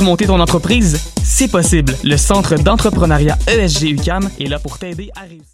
monter ton entreprise? C'est possible. Le Centre d'entrepreneuriat ESG UCAM est là pour t'aider à réussir.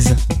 Kings.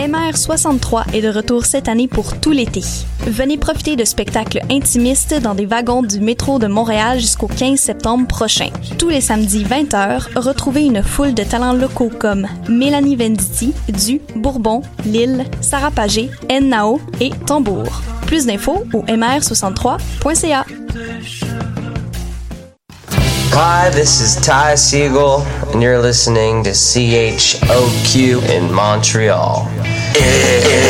MR63 est de retour cette année pour tout l'été. Venez profiter de spectacles intimistes dans des wagons du métro de Montréal jusqu'au 15 septembre prochain. Tous les samedis 20h, retrouvez une foule de talents locaux comme Mélanie Venditti, Du, Bourbon, Lille, Sarah Pagé, Nao et Tambour. Plus d'infos au mr63.ca. Hi, this is Ty Siegel, and you're listening to CHOQ in Montreal. Yeah.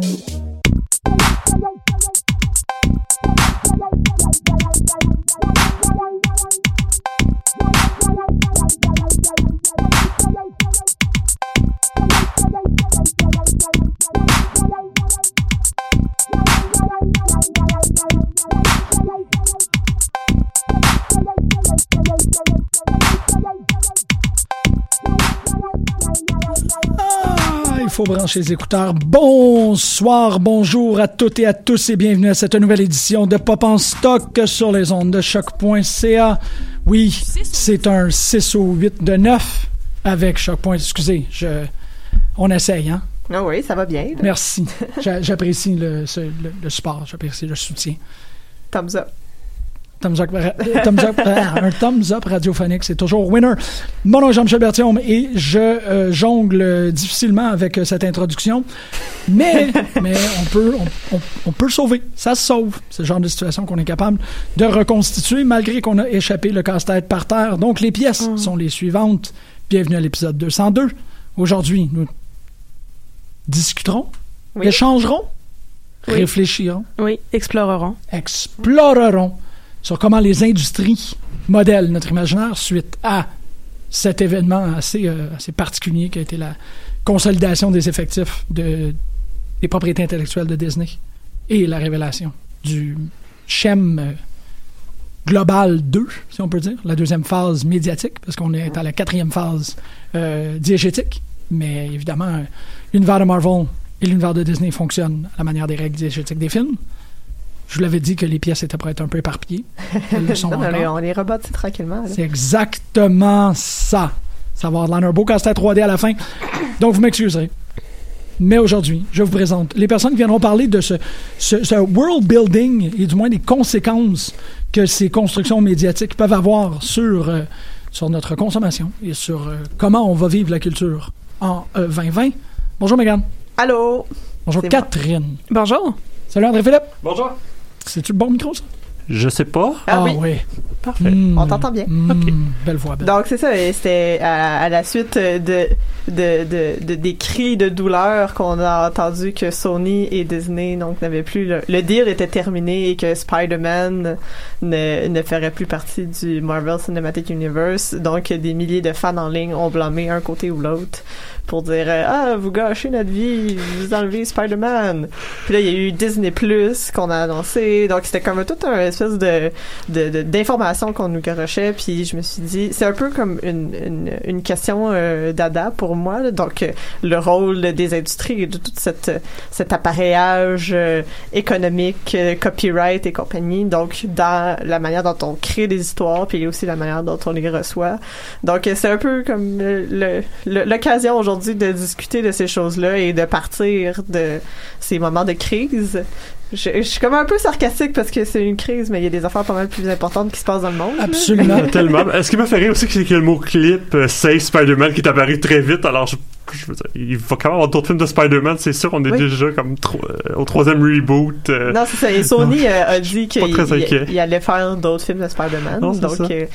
faut brancher les écouteurs. Bonsoir, bonjour à toutes et à tous et bienvenue à cette nouvelle édition de Pop en stock sur les ondes de choc.ca. Oui, c'est un 6 au 8 de 9 avec choc. Excusez, je, on essaye, hein? Ah oui, ça va bien. là. Merci. J'a- J'apprécie le, le, le support, j'apprécie le soutien. Thumbs up. Thumbs up, ra- thumbs up, ah, un thumbs up radiophonique, c'est toujours winner. Mon nom est Jean-Michel Berthiaume et je euh, jongle euh, difficilement avec euh, cette introduction, mais, mais on, peut, on, on- on peut le sauver. Ça se sauve. C'est le genre de situation qu'on est capable de reconstituer malgré qu'on a échappé le casse-tête par terre. Donc les pièces sont les suivantes. Bienvenue à l'épisode 202. Aujourd'hui, nous discuterons, Oui. échangerons, Oui. réfléchirons Oui, explorerons. explorerons sur comment les industries modèlent notre imaginaire suite à cet événement assez, euh, particulier qui a été la consolidation des effectifs de, des propriétés intellectuelles de Disney et la révélation du SHEM euh, Global 2, si on peut dire, la deuxième phase médiatique, parce qu'on est à la quatrième phase euh, diégétique. Mais évidemment, l'univers de Marvel et l'univers de Disney fonctionnent à la manière des règles diégétiques des films. Je vous l'avais dit que les pièces étaient pour être un peu éparpillées. Elles le sont Non, on, les, on les rebâtit tranquillement. C'est exactement ça. Ça va avoir un beau casse-tête 3D à la fin. Donc, vous m'excuserez. Mais aujourd'hui, je vous présente les personnes qui viendront parler de ce, ce- ce world building et du moins des conséquences que ces constructions médiatiques peuvent avoir sur, euh, sur notre consommation et sur euh, comment on va vivre la culture en euh, 2020. Bonjour, Megan. Allô? Bonjour, Catherine. Bonjour. Salut, André-Philippe. Bonjour. C'est-tu le bon micro, ça? Je sais pas. Ah, oui. Parfait. Hmm. On t'entend bien. Hmm, Belle voix, belle. Donc c'est ça, et c'était à, à la suite de, de, de, de- des cris de douleur qu'on a entendu que Sony et Disney donc n'avaient plus le, le deal était terminé et que Spider-Man ne, ne ferait plus partie du Marvel Cinematic Universe. Donc des milliers de fans en ligne ont blâmé un côté ou l'autre pour dire euh, ah vous gâchez notre vie, vous enlevez Spider-Man. Puis là il y a eu Disney Plus qu'on a annoncé, donc c'était comme tout un espèce de de- de- d'informations qu'on nous garochait. Puis je me suis dit c'est un peu comme une, une, une question euh, dada pour moi donc euh, le rôle des industries et de tout cette, cet appareillage économique copyright et compagnie. Donc dans la manière dont on crée des histoires puis aussi la manière dont on les reçoit. Donc c'est un peu comme le- l'occasion aujourd'hui de discuter de ces choses-là et de partir de ces moments de crise je, je suis comme un peu sarcastique parce que c'est une crise, mais il y a des affaires pas mal plus importantes qui se passent dans le monde. Absolument. Tellement. Est-ce qui m'a fait rire aussi, c'est que le mot clip euh, Save Spider-Man qui est apparu très vite. Alors, je, je veux dire, il va quand même avoir d'autres films de Spider-Man, c'est sûr. On est Oui. déjà comme tro- euh, au troisième reboot. euh, Non, c'est ça. Et Sony euh, a dit qu'il allait faire d'autres films de Spider-Man. Donc, euh,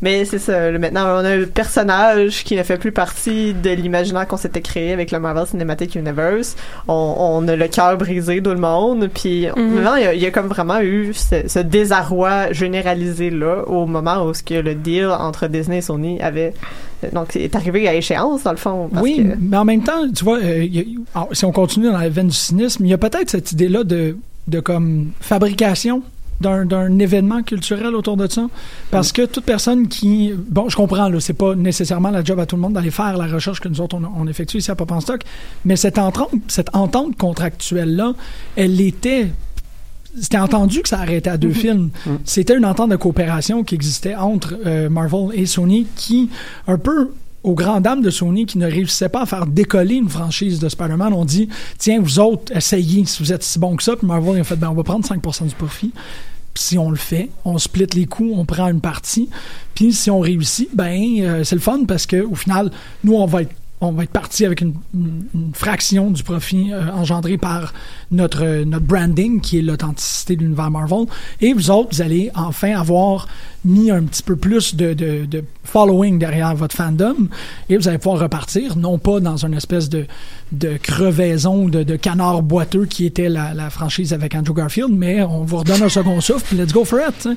mais c'est ça. Maintenant, on a un personnage qui ne fait plus partie de l'imaginaire qu'on s'était créé avec le Marvel Cinematic Universe. On, on a le cœur brisé, tout le monde. Puis, maintenant, il y, a, il y a comme vraiment eu ce, ce désarroi généralisé là au moment où ce que le deal entre Disney et Sony avait donc est arrivé à échéance dans le fond. parce Oui, que- mais en même temps, tu vois, euh, a- alors, si on continue dans la veine du cynisme, il y a peut-être cette idée-là de, de comme fabrication d'un, d'un événement culturel autour de ça. Parce que toute personne qui... Bon, je comprends, là, c'est pas nécessairement la job à tout le monde d'aller faire la recherche que nous autres, on, on effectue ici à Pop en Stock, mais cette entente, cette entente contractuelle-là, elle était... C'était entendu que ça arrêtait à deux films. C'était une entente de coopération qui existait entre euh, Marvel et Sony qui, un peu aux grandes dames de Sony qui ne réussissaient pas à faire décoller une franchise de Spider-Man, on dit tiens, vous autres, essayez si vous êtes si bon que ça. Puis Marvel a fait ben, on va prendre 5% du profit. Puis si on le fait, on split les coûts, on prend une partie. Puis si on réussit, ben euh, c'est le fun parce que au final, nous on va être on va être parti avec une, fraction du profit euh, engendré par notre, notre branding, qui est l'authenticité de l'univers Marvel. Et vous autres, vous allez enfin avoir mis un petit peu plus de, de, following derrière votre fandom et vous allez pouvoir repartir, non pas dans une espèce de, de crevaison, de, canard boiteux qui était la, franchise avec Andrew Garfield, mais on vous redonne un second souffle, puis let's go for it.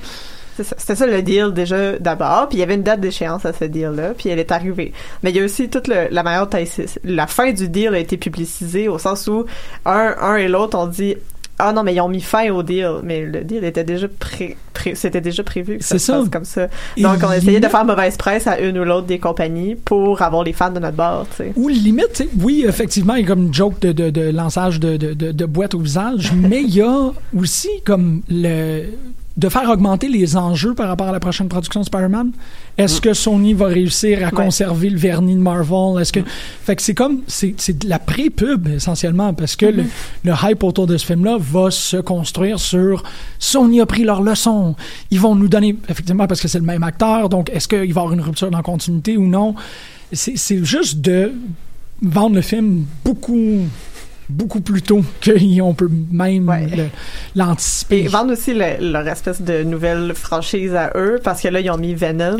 C'était ça le deal déjà d'abord, puis il y avait une date d'échéance à ce deal-là, puis elle est arrivée. Mais il y a aussi toute le- la manière dont la fin du deal a été publicisée au sens où un, un et l'autre ont dit ah non mais ils ont mis fin au deal, mais le deal était déjà pré, pré- c'était déjà prévu que ça C'est se ça. passe comme ça. Donc on a essayé de faire mauvaise presse à une ou l'autre des compagnies pour avoir les fans de notre bord, tu sais. Ou limite, tu sais, oui, effectivement, il y a comme une joke de, de, de lançage de, de, de boîte au visage, mais il y a aussi comme le de faire augmenter les enjeux par rapport à la prochaine production de Spider-Man? Est-ce que Sony va réussir à Ouais. conserver le vernis de Marvel? Est-ce que fait que c'est comme c'est de la pré-pub essentiellement parce que le, le hype autour de ce film-là va se construire sur Sony a pris leur leçon. Ils vont nous donner effectivement parce que c'est le même acteur. Donc est-ce qu'il va y avoir une rupture dans la continuité ou non? C'est juste de vendre le film beaucoup beaucoup plus tôt qu'on peut même Ouais. le- l'anticiper. Et vendre aussi le- leur espèce de nouvelle franchise à eux, parce que là, ils ont mis Venom,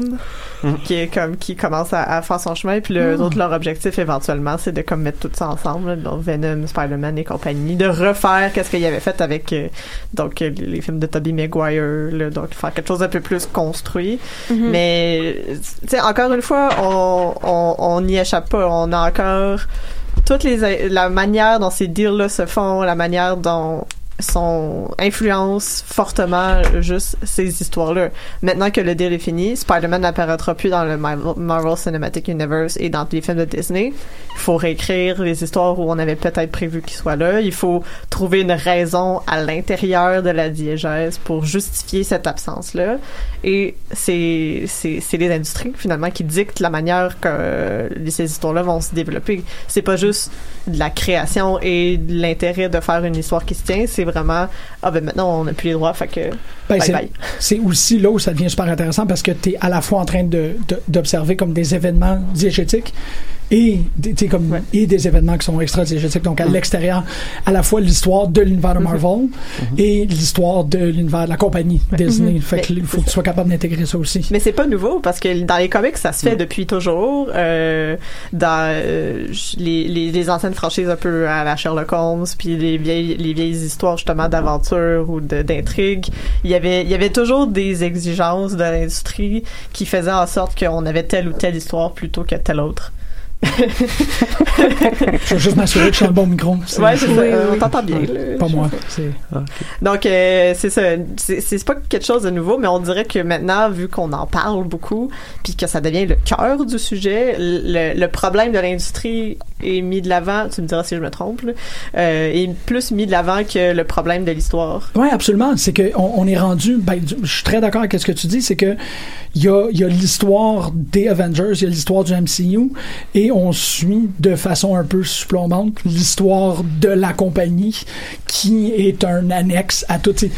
qui est comme, qui commence à, à faire son chemin, puis le, autres, leur objectif, éventuellement, c'est de comme mettre tout ça ensemble, là, donc Venom, Spider-Man et compagnie, de refaire qu'est-ce qu'il avait fait avec, euh, donc, euh, les films de Tobey Maguire, là, donc faire quelque chose d'un peu plus construit. Mais, tu sais, encore une fois, on, on, on n'y échappe pas, on a encore toutes les la manière dont ces deals là se font, la manière dont son influence fortement juste ces histoires-là. Maintenant que le deal est fini, Spider-Man n'apparaîtra plus dans le Marvel Cinematic Universe et dans les films de Disney. Il faut réécrire les histoires où on avait peut-être prévu qu'il soit là. Il faut trouver une raison à l'intérieur de la diégèse pour justifier cette absence-là. Et c'est c'est c'est les industries finalement qui dictent la manière que euh, ces histoires-là vont se développer. C'est pas juste de la création et l'intérêt de faire une histoire qui se tient, c'est vraiment ah ben maintenant on n'a plus les droits, fait que Ben, c'est- aussi là où ça devient super intéressant parce que tu es à la fois en train de- de- d'observer comme des événements diégétiques et, des- comme, et des événements qui sont extra-diégétiques. Donc, à l'extérieur, à la fois l'histoire de l'univers de Marvel et l'histoire de l'univers de la compagnie Disney. Mhm. Fait qu'il faut que tu sois capable d'intégrer ça aussi. Mais c'est pas nouveau parce que dans les comics, ça se fait depuis toujours. Euh, dans euh, les, les, les anciennes franchises un peu à la Sherlock Holmes, puis les vieilles, les vieilles histoires justement d'aventure ou d'intrigue, il y avait il y avait toujours des exigences de l'industrie qui faisaient en sorte qu'on avait telle ou telle histoire plutôt que telle autre. Je veux juste m'assurer que je suis le bon micro. Ouais, c'est ça. Euh, on t'entend bien. Là. Pas moi. C'est... Donc, euh, c'est ça. C'est c'est pas quelque chose de nouveau, mais on dirait que maintenant, vu qu'on en parle beaucoup, puis que ça devient le cœur du sujet, le, le problème de l'industrie est mis de l'avant, tu me diras si je me trompe, là, euh, est plus mis de l'avant que le problème de l'histoire. Oui, absolument. C'est que on, est rendu. Ben, je suis très d'accord avec ce que tu dis. C'est que il y a, il y a l'histoire des Avengers, il y a l'histoire du MCU, et on suit de façon un peu supplombante l'histoire de la compagnie, qui est un annexe à tout. tu sais.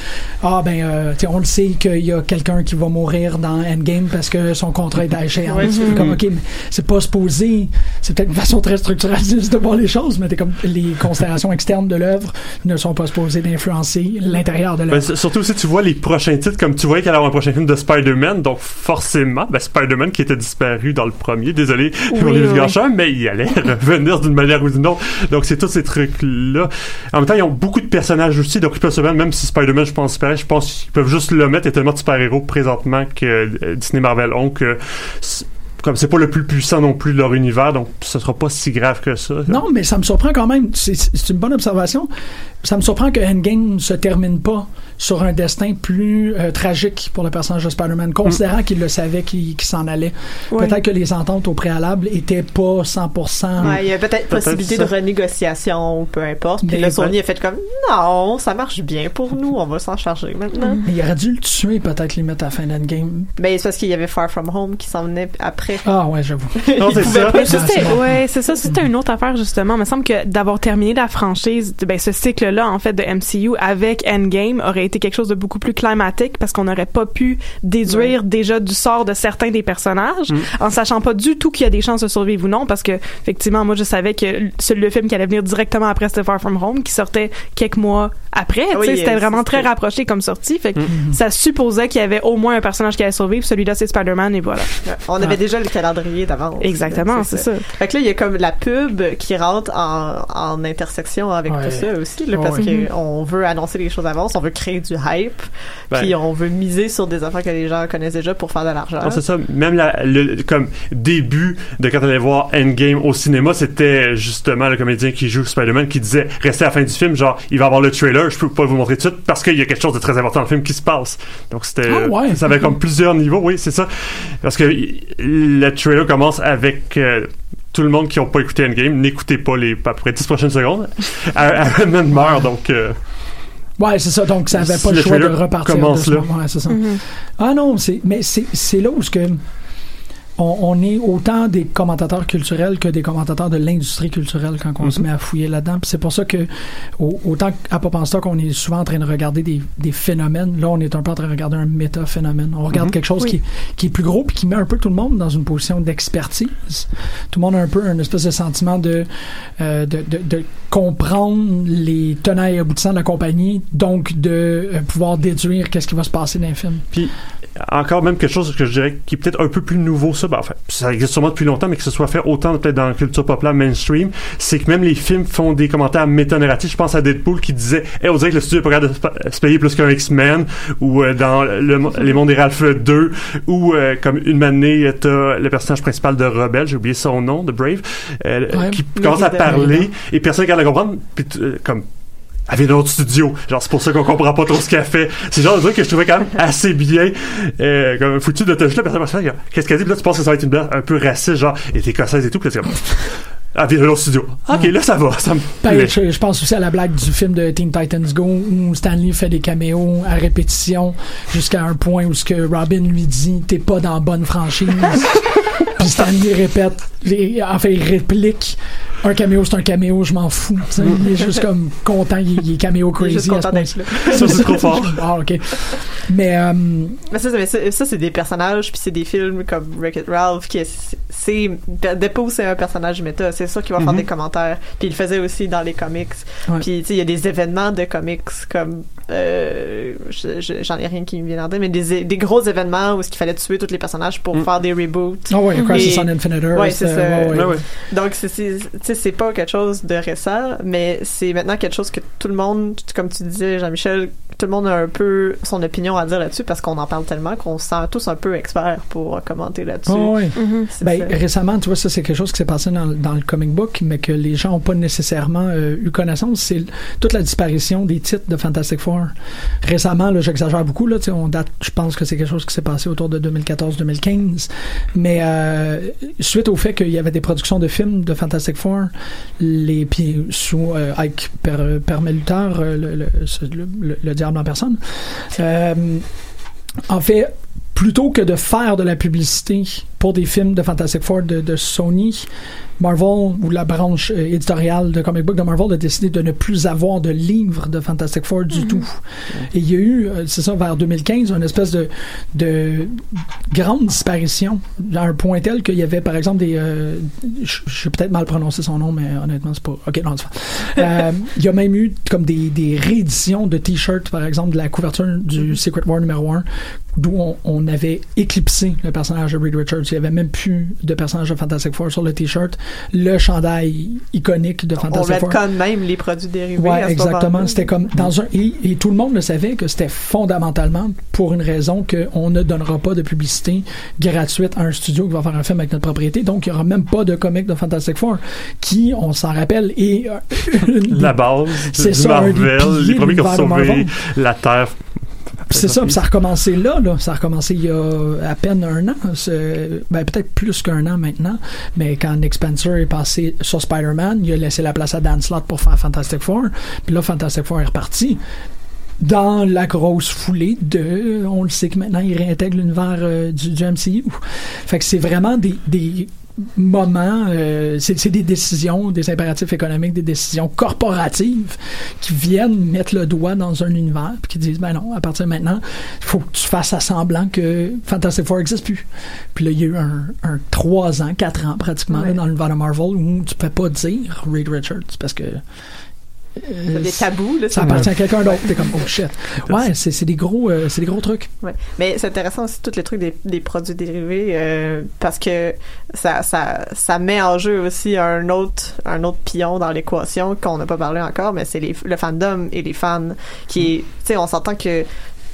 Ah ben, euh, tu sais, on le sait qu'il y a quelqu'un qui va mourir dans Endgame parce que son contrat est à échéance. Ouais, C'est comme ok, mais c'est pas supposé. C'est peut-être une façon très structuraliste de voir les choses, mais t'es comme les considérations externes de l'œuvre ne sont pas supposées d'influencer l'intérieur de Ben, l'œuvre. surtout si tu vois les prochains titres, comme tu voyais qu'il allait y avoir un prochain film de Spider-Man, donc forcément, ben, Spider-Man qui était disparu dans le premier, désolé Oui, pour les oui, Mais il allait revenir d'une manière ou d'une autre. Donc c'est tous ces trucs-là. En même temps, ils ont beaucoup de personnages aussi, donc ils peuvent se mettre, même si Spider-Man, je pense, je pense qu'ils peuvent juste le mettre, il y a tellement de super-héros présentement que euh, Disney Marvel ont que comme c'est pas le plus puissant non plus de leur univers, donc ce sera pas si grave que ça. Non, mais ça me surprend quand même. C'est une bonne observation. Ça me surprend que Endgame ne se termine pas sur un destin plus euh, tragique pour le personnage de Spider-Man, considérant qu'il le savait qu'il s'en allait. Peut-être que les ententes au préalable étaient pas 100%. Ouais, il y a peut-être possibilité ça. de renégociation ou peu importe. Puis Mais là, Sony a fait comme non, ça marche bien pour nous, on va s'en charger maintenant. Mais il aurait dû le tuer peut-être limite à la fin d'Endgame. Ben, c'est parce qu'il y avait Far From Home qui s'en venait après. Ah ouais, j'avoue. Non, c'est ça. Mais ça, c'était- ouais, c'est ça. C'était une autre affaire, justement. Il me semble que d'avoir terminé la franchise, ben, ce cycle-là, en fait, de MCU avec Endgame aurait été quelque chose de beaucoup plus climatique parce qu'on n'aurait pas pu déduire déjà du sort de certains des personnages Mm. en sachant pas du tout qu'il y a des chances de survivre ou non parce que, effectivement, moi, je savais que le, le film qui allait venir directement après c'était Far From Home qui sortait quelques mois après. Oui, c'était euh, vraiment très rapproché comme sortie. Fait que Mhm. ça supposait qu'il y avait au moins un personnage qui allait survivre. Celui-là, c'est Spider-Man et voilà. On avait déjà le calendrier d'avance. Exactement, c'est ça. Fait que là, il y a comme la pub qui rentre en, en intersection avec Ouais. tout ça aussi, là, parce ouais. qu'on veut annoncer les choses d'avance, on veut créer du hype, Ben. puis on veut miser sur des affaires que les gens connaissent déjà pour faire de l'argent. Non, c'est ça. Même la, le comme début de quand on allait voir Endgame au cinéma, c'était justement le comédien qui joue Spider-Man qui disait restez à la fin du film, genre il va avoir le trailer, je peux pas vous montrer tout de suite parce qu'il y a quelque chose de très important dans le film qui se passe. Donc c'était Ah ouais. ça avait comme plusieurs niveaux, oui, c'est ça. Parce que le trailer commence avec euh, tout le monde qui n'a pas écouté Endgame, n'écoutez pas les à peu près 10 prochaines secondes. Iron Man meurt, donc euh, Ouais, c'est ça. Donc, ça avait pas Le le choix de repartir commence de ce là. moment. Ouais, ça. Mhm. Ah non, c'est mais c'est c'est là où ce que on, on est autant des commentateurs culturels que des commentateurs de l'industrie culturelle quand on se met à fouiller là-dedans. Puis c'est pour ça que au- autant à Pop en Stock, on est souvent en train de regarder des, des phénomènes. Là, on est un peu en train de regarder un méta-phénomène. On regarde Mhm. quelque chose Oui. qui, est- qui est plus gros puis qui met un peu tout le monde dans une position d'expertise. Tout le monde a un peu un espèce de sentiment de, euh, de, de, de comprendre les tenants et aboutissants de la compagnie, donc de euh, pouvoir déduire qu'est-ce qui va se passer dans le film. Puis encore même quelque chose que je dirais qui est peut-être un peu plus nouveau ça, ben, enfin ça existe sûrement depuis longtemps mais que ce soit fait autant peut-être dans la culture populaire mainstream, c'est que même les films font des commentaires méta-narratifs. Je pense à Deadpool qui disait hey, on dirait que le studio est pas capable de se pa- se payer plus qu'un X-Men ou euh, dans le, les mondes des Ralph 2 ou euh, comme une année t'as le personnage principal de Rebelle, j'ai oublié son nom, de Brave, euh, Ouais, qui commence à parler et personne ne le comprendre puis euh, comme elle vient d'un autre studio. Genre, c'est pour ça qu'on comprend pas trop ce qu'elle fait. C'est genre de truc que je trouvais quand même assez bien. Euh, comme foutu de te juste là, Qu'est-ce qu'elle dit? Puis là, tu penses que ça va être une blague un peu raciste, genre, et t'es écossaise et tout. Puis là, c'est comme, elle vient d'un autre studio. Ok, là, ça va. Ça me Ben, je, je pense aussi à la blague du film de Teen Titans Go où Stanley fait des caméos à répétition jusqu'à un point où ce que Robin lui dit t'es pas dans bonne franchise Puis Stan Lee répète, les- en fait, il réplique un caméo, c'est un caméo, je m'en fous. Il est juste comme content, il, il est caméo Il est juste crazy à ce content d'être point là. Ça, c'est trop fort. Ah, ok. Mais, euh, Mais ça, c'est- mais ça, ça, c'est des personnages, puis c'est des films comme Wreck-It Ralph, qui est, c'est, Deadpool, c'est un personnage méta, c'est sûr qu'il va faire Mhm. des commentaires, puis il le faisait aussi dans les comics. Ouais. Puis, tu sais, il y a des événements de comics comme, euh, je- je- j'en ai rien qui me vient en tête, mais des, des gros événements où il fallait tuer tous les personnages pour Mm. faire des reboots. Ah ouais, Crisis on Infinite Earth, Ouais, c'est ça. euh, ouais, ouais. Ouais, ouais. Donc, c'est pas quelque chose de récent, mais c'est maintenant quelque chose que tout le monde, comme tu disais, Jean-Michel, tout le monde a un peu son opinion à dire là-dessus parce qu'on en parle tellement qu'on se sent tous un peu experts pour commenter là-dessus. Ah ouais. C'est Ben, récemment, tu vois, ça, c'est quelque chose qui s'est passé dans, dans le comic book, mais que les gens n'ont pas nécessairement euh, eu connaissance. C'est toute la disparition des titres de Fantastic Four. Récemment, là, j'exagère beaucoup, là, on date, je pense que c'est quelque chose qui s'est passé autour de 2014-2015. Mais euh, suite au fait qu'il y avait des productions de films de Fantastic Four, les puis sous euh, Ike Per- le, le- le- en personne, euh, en fait, plutôt que de faire de la publicité pour des films de Fantastic Four de Sony, Marvel ou la branche euh, éditoriale de comic book de Marvel a décidé de ne plus avoir de livres de Fantastic Four du tout. Et il y a eu, euh, c'est ça, vers 2015, une espèce de, de grande disparition à un point tel qu'il y avait, par exemple, des... euh, je vais peut-être mal prononcer son nom, mais honnêtement, c'est pas... OK, non, c'est pas. Euh, Il y a même eu comme des, des rééditions de t-shirts, par exemple, de la couverture du Secret War numéro 1, d'où on, on avait éclipsé le personnage de Reed Richards. Il n'y avait même plus de personnage de Fantastic Four sur le t-shirt. Le chandail iconique de On Fantastic Four. retconne même les produits dérivés. Ouais, exactement. C'était comme dans un et, et tout le monde le savait que c'était fondamentalement pour une raison qu'on ne donnera pas de publicité gratuite à un studio qui va faire un film avec notre propriété. Donc il y aura même pas de comic de Fantastic Four qui, on s'en rappelle, est euh, une La base C'est du ça, Marvel, les premiers qui ont sauvé la Terre. C'est ça, puis ça a recommencé là, là. Ça a recommencé il y a à peine un an. Ben, peut-être plus qu'un an maintenant. Mais quand Nick Spencer est passé sur Spider-Man, il a laissé la place à Dan Slott pour faire Fantastic Four. Puis là, Fantastic Four est reparti. Dans la grosse foulée de. On le sait que maintenant, il réintègre l'univers euh, du, du MCU. Fait que c'est vraiment des. des moments, euh, c'est des décisions, des impératifs économiques, des décisions corporatives qui viennent mettre le doigt dans un univers puis qui disent ben non, à partir de maintenant, il faut que tu fasses à semblant que Fantastic Four n'existe plus. Puis là, il y a eu un, un 3 ans, 4 ans pratiquement là, dans l'univers de Marvel où tu peux pas dire Reed Richards parce que des tabous, là. ça appartient à quelqu'un d'autre. T'es comme oh shit. Ouais, c'est des gros, euh, c'est des gros trucs. Ouais. Mais c'est intéressant aussi tous les trucs des, des produits dérivés euh, parce que ça, ça, ça met en jeu aussi un autre un autre pion dans l'équation qu'on n'a pas parlé encore, mais c'est les- le fandom et les fans qui est, tu sais, on s'entend que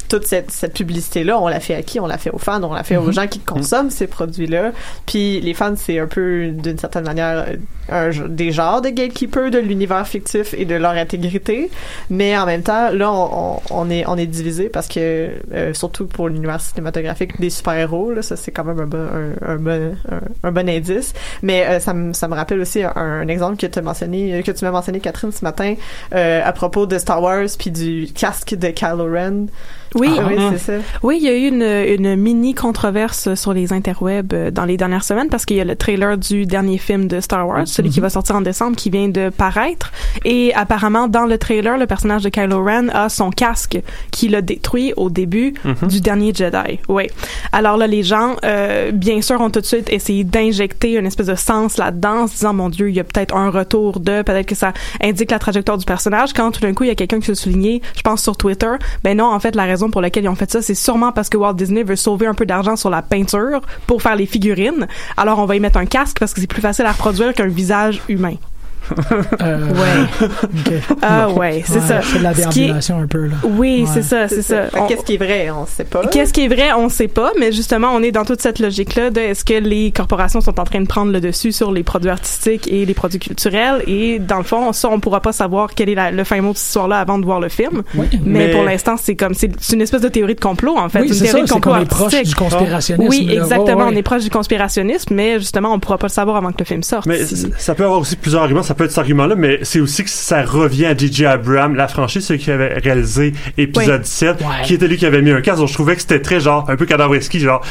toute cette, cette publicité-là, on l'a fait à qui? On l'a fait aux fans, on l'a fait aux Mhm. gens qui consomment ces produits-là. Puis les fans, c'est un peu, d'une certaine manière, un, des genres de gatekeepers de l'univers fictif et de leur intégrité. Mais en même temps, là, on, on, est, on est divisé parce que, euh, surtout pour l'univers cinématographique des super-héros, là, ça c'est quand même un bon, un, un bon, un, bon indice. Mais euh, ça, me, ça me rappelle aussi un, exemple que tu as mentionné, que tu m'as mentionné, Catherine, ce matin, euh, à propos de Star Wars puis du casque de Kylo Ren. Oui, Ah, oui, Mhm. c'est ça. Oui, il y a eu une, une mini controverse sur les interwebs euh, dans les dernières semaines parce qu'il y a le trailer du dernier film de Star Wars, celui qui va sortir en décembre, qui vient de paraître. Et apparemment, dans le trailer, le personnage de Kylo Ren a son casque qui l'a détruit au début Mhm. du dernier Jedi. Oui. Alors là, les gens, euh, bien sûr, ont tout de suite essayé d'injecter une espèce de sens là-dedans, en se disant, mon Dieu, il y a peut-être un retour de, peut-être que ça indique la trajectoire du personnage. Quand tout d'un coup, il y a quelqu'un qui se soulignait, je pense sur Twitter, ben non, en fait, la raison pour laquelle ils ont fait ça, c'est sûrement parce que Walt Disney veut sauver un peu d'argent sur la peinture pour faire les figurines. Alors, on va y mettre un casque parce que c'est plus facile à reproduire qu'un visage humain. Euh, Ouais. ok. Ah ouais, c'est ça. C'est de la qui est- déambulation un peu là. Oui, Ouais. c'est ça, c'est ça. On- Qu'est-ce qui est vrai? On sait pas. Qu'est-ce qui est vrai, on sait pas, mais justement, on est dans toute cette logique-là de est-ce que les corporations sont en train de prendre le dessus sur les produits artistiques et les produits culturels? Et dans le fond, ça, on pourra pas savoir quel est la- le fin mot de cette histoire-là avant de voir le film. Oui. Mais, Mais- pour l'instant, c'est comme c'est une espèce de théorie de complot en fait, Oui, une c'est théorie ça, de c'est complot qu'on est proche artistique. du conspirationnisme. Oui, là. exactement, Ouais, ouais. on est proche du conspirationnisme, mais justement, on pourra pas le savoir avant que le film sorte. Mais ça peut avoir aussi plusieurs arguments. Ça ça peut être cet argument-là, mais c'est aussi que ça revient à J.J. Abrams, la franchise, celui qui avait réalisé épisode 17, Ouais. qui était lui qui avait mis un casque. Donc je trouvais que c'était très genre, un peu cadavreski, genre,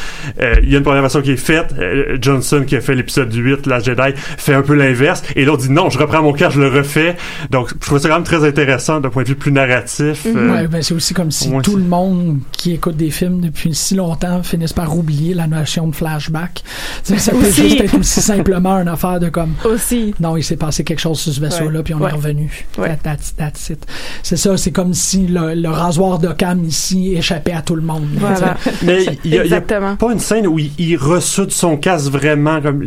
euh, il y a une première version qui est faite, euh, Johnson qui a fait l'épisode 8, la Jedi, fait un peu l'inverse, et l'autre dit non, je reprends mon casque, je le refais. Donc je trouvais ça quand même très intéressant d'un point de vue plus narratif. euh, Ouais, ben, c'est aussi comme si tout le monde qui écoute des films depuis si longtemps finisse par oublier la notion de flashback. Tu sais, ça peut Aussi. juste être aussi simplement une affaire de comme Aussi. non, il s'est passé quelque chose sur ce vaisseau-là, puis on Ouais. est revenu. Ouais. That- that's, that's it. C'est ça, c'est comme si le, le rasoir d'Occam ici échappait à tout le monde. Voilà. Mais il y, a- pas une scène où il, il ressoude son casque vraiment comme.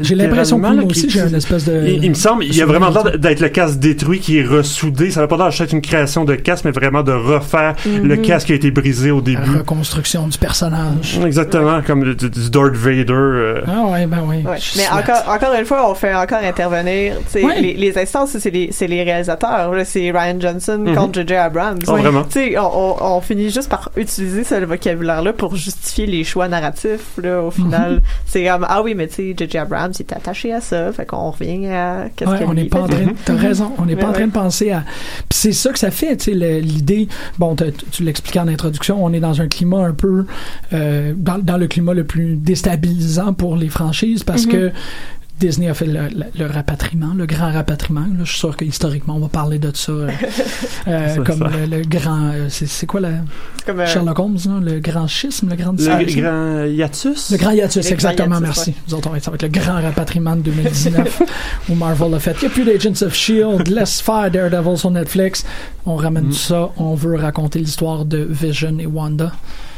J'ai l'impression que moi aussi, j'ai une espèce de. Il, il me semble, il y a vraiment de l'air d'être le casque détruit qui est ressoudé. Ça n'a pas l'air d'être une création de casque, mais vraiment de refaire le Mhm. casque qui a été brisé au La début. reconstruction du personnage. Exactement, comme du, du Darth Vader. euh. Ah ouais, ben oui. Ouais. Mais encore, encore une fois, on fait encore intervenir Ouais. les, les instances, c'est les, les réalisateurs. C'est Ryan Johnson Mhm. contre J.J. Abrams. Oh, vraiment? On, on, on finit juste par utiliser ce vocabulaire-là pour justifier les choix narratifs. Là, au final, Mhm. c'est comme ah oui, mais tu sais, J.J. Abrams, il est attaché à ça. Fait qu'on revient à qu'est-ce Ouais, on n'est pas en train, t'as raison, on n'est pas en train de penser à. Puis c'est ça que ça fait, tu sais, l'idée. Bon, tu l'expliquais en introduction, on est dans un climat un peu euh, dans, dans le climat le plus déstabilisant pour les franchises parce Mhm. que Disney a fait le, le- le rapatriement, le grand rapatriement. Là, je suis sûr que historiquement on va parler de ça, euh, euh, comme ça. Le, le grand. euh, c'est quoi la Comme, euh, Sherlock Holmes, le grand schisme, le grand Le grand hiatus? Le grand hiatus, Le exactement, grand hiatus, merci. Nous autres, on va être- ça va être le grand rapatriement de 2019 où Marvel a fait. Il n'y a plus d'Agents of S.H.I.E.L.D., laisse faire Daredevil sur Netflix. On ramène Mm. tout ça. On veut raconter l'histoire de Vision et Wanda.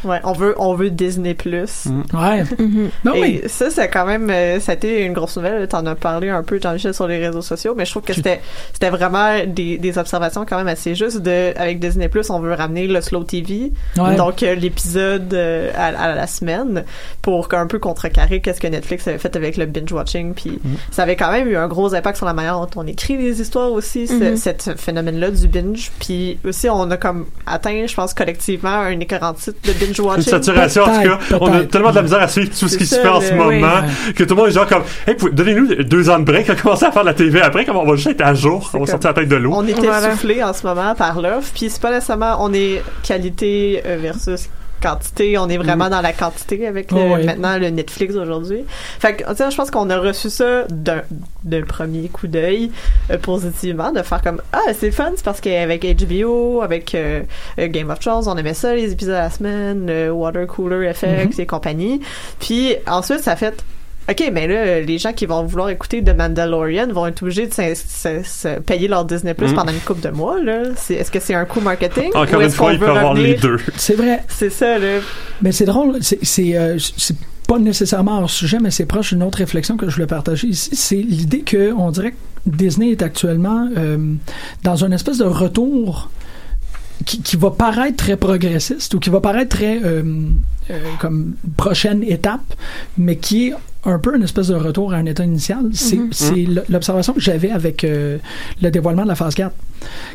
Ouais, on veut, on veut Disney Plus. Mm. Ouais. Et oui. ça, c'est quand même, euh, ça a été une grosse nouvelle. T'en as parlé un peu, Jean-Michel, sur les réseaux sociaux, mais je trouve que c'était, c'était vraiment des, des observations quand même assez justes de, avec Disney Plus, on veut ramener le slow TV. Ouais. Donc, euh, l'épisode euh, à, à la semaine pour un peu contrecarrer qu'est-ce que Netflix avait fait avec le binge-watching. Puis, Mm. ça avait quand même eu un gros impact sur la manière dont on écrit les histoires aussi, ce, Mhm. cet phénomène-là du binge. Puis, aussi, on a comme atteint, je pense, collectivement un écœurant titre de Une binge-watching. saturation, en tout cas. On a tellement de la misère à suivre tout ce qui se fait en ce oui. moment que tout le monde est genre comme, hey, donnez-nous deux ans de break, on va commencer à faire de la TV après, comme on va juste être à jour, on va sortir la tête de l'eau. On était Voilà. soufflé en ce moment par l'offre, puis c'est pas nécessairement on est qualité euh, versus quantité, on est vraiment dans la quantité avec le- Oh, maintenant le Netflix aujourd'hui. Fait que tu sais, je pense qu'on a reçu ça d'un d'un premier coup d'œil euh, positivement de faire comme ah c'est fun c'est parce qu'avec HBO avec euh, euh, Game of Thrones on aimait ça les épisodes à la semaine le water cooler effect et compagnie. Puis ensuite ça fait OK, mais là, les gens qui vont vouloir écouter The Mandalorian vont être obligés de s'in- se- se payer leur Disney Plus Mhm. pendant une couple de mois. Là. C'est- Est-ce que c'est un coup marketing? Encore ou une fois, qu'on il peut veut avoir les revenir- deux. C'est vrai. C'est ça, là. Mais c'est drôle, c'est c'est euh, c'est pas nécessairement hors sujet, mais c'est proche d'une autre réflexion que je voulais partager ici. C'est l'idée que on dirait que Disney est actuellement euh, dans une espèce de retour qui, qui va paraître très progressiste ou qui va paraître très euh, euh, comme prochaine étape, mais qui est un peu une espèce de retour à un état initial. C'est l- l'observation que j'avais avec euh, le dévoilement de la phase 4.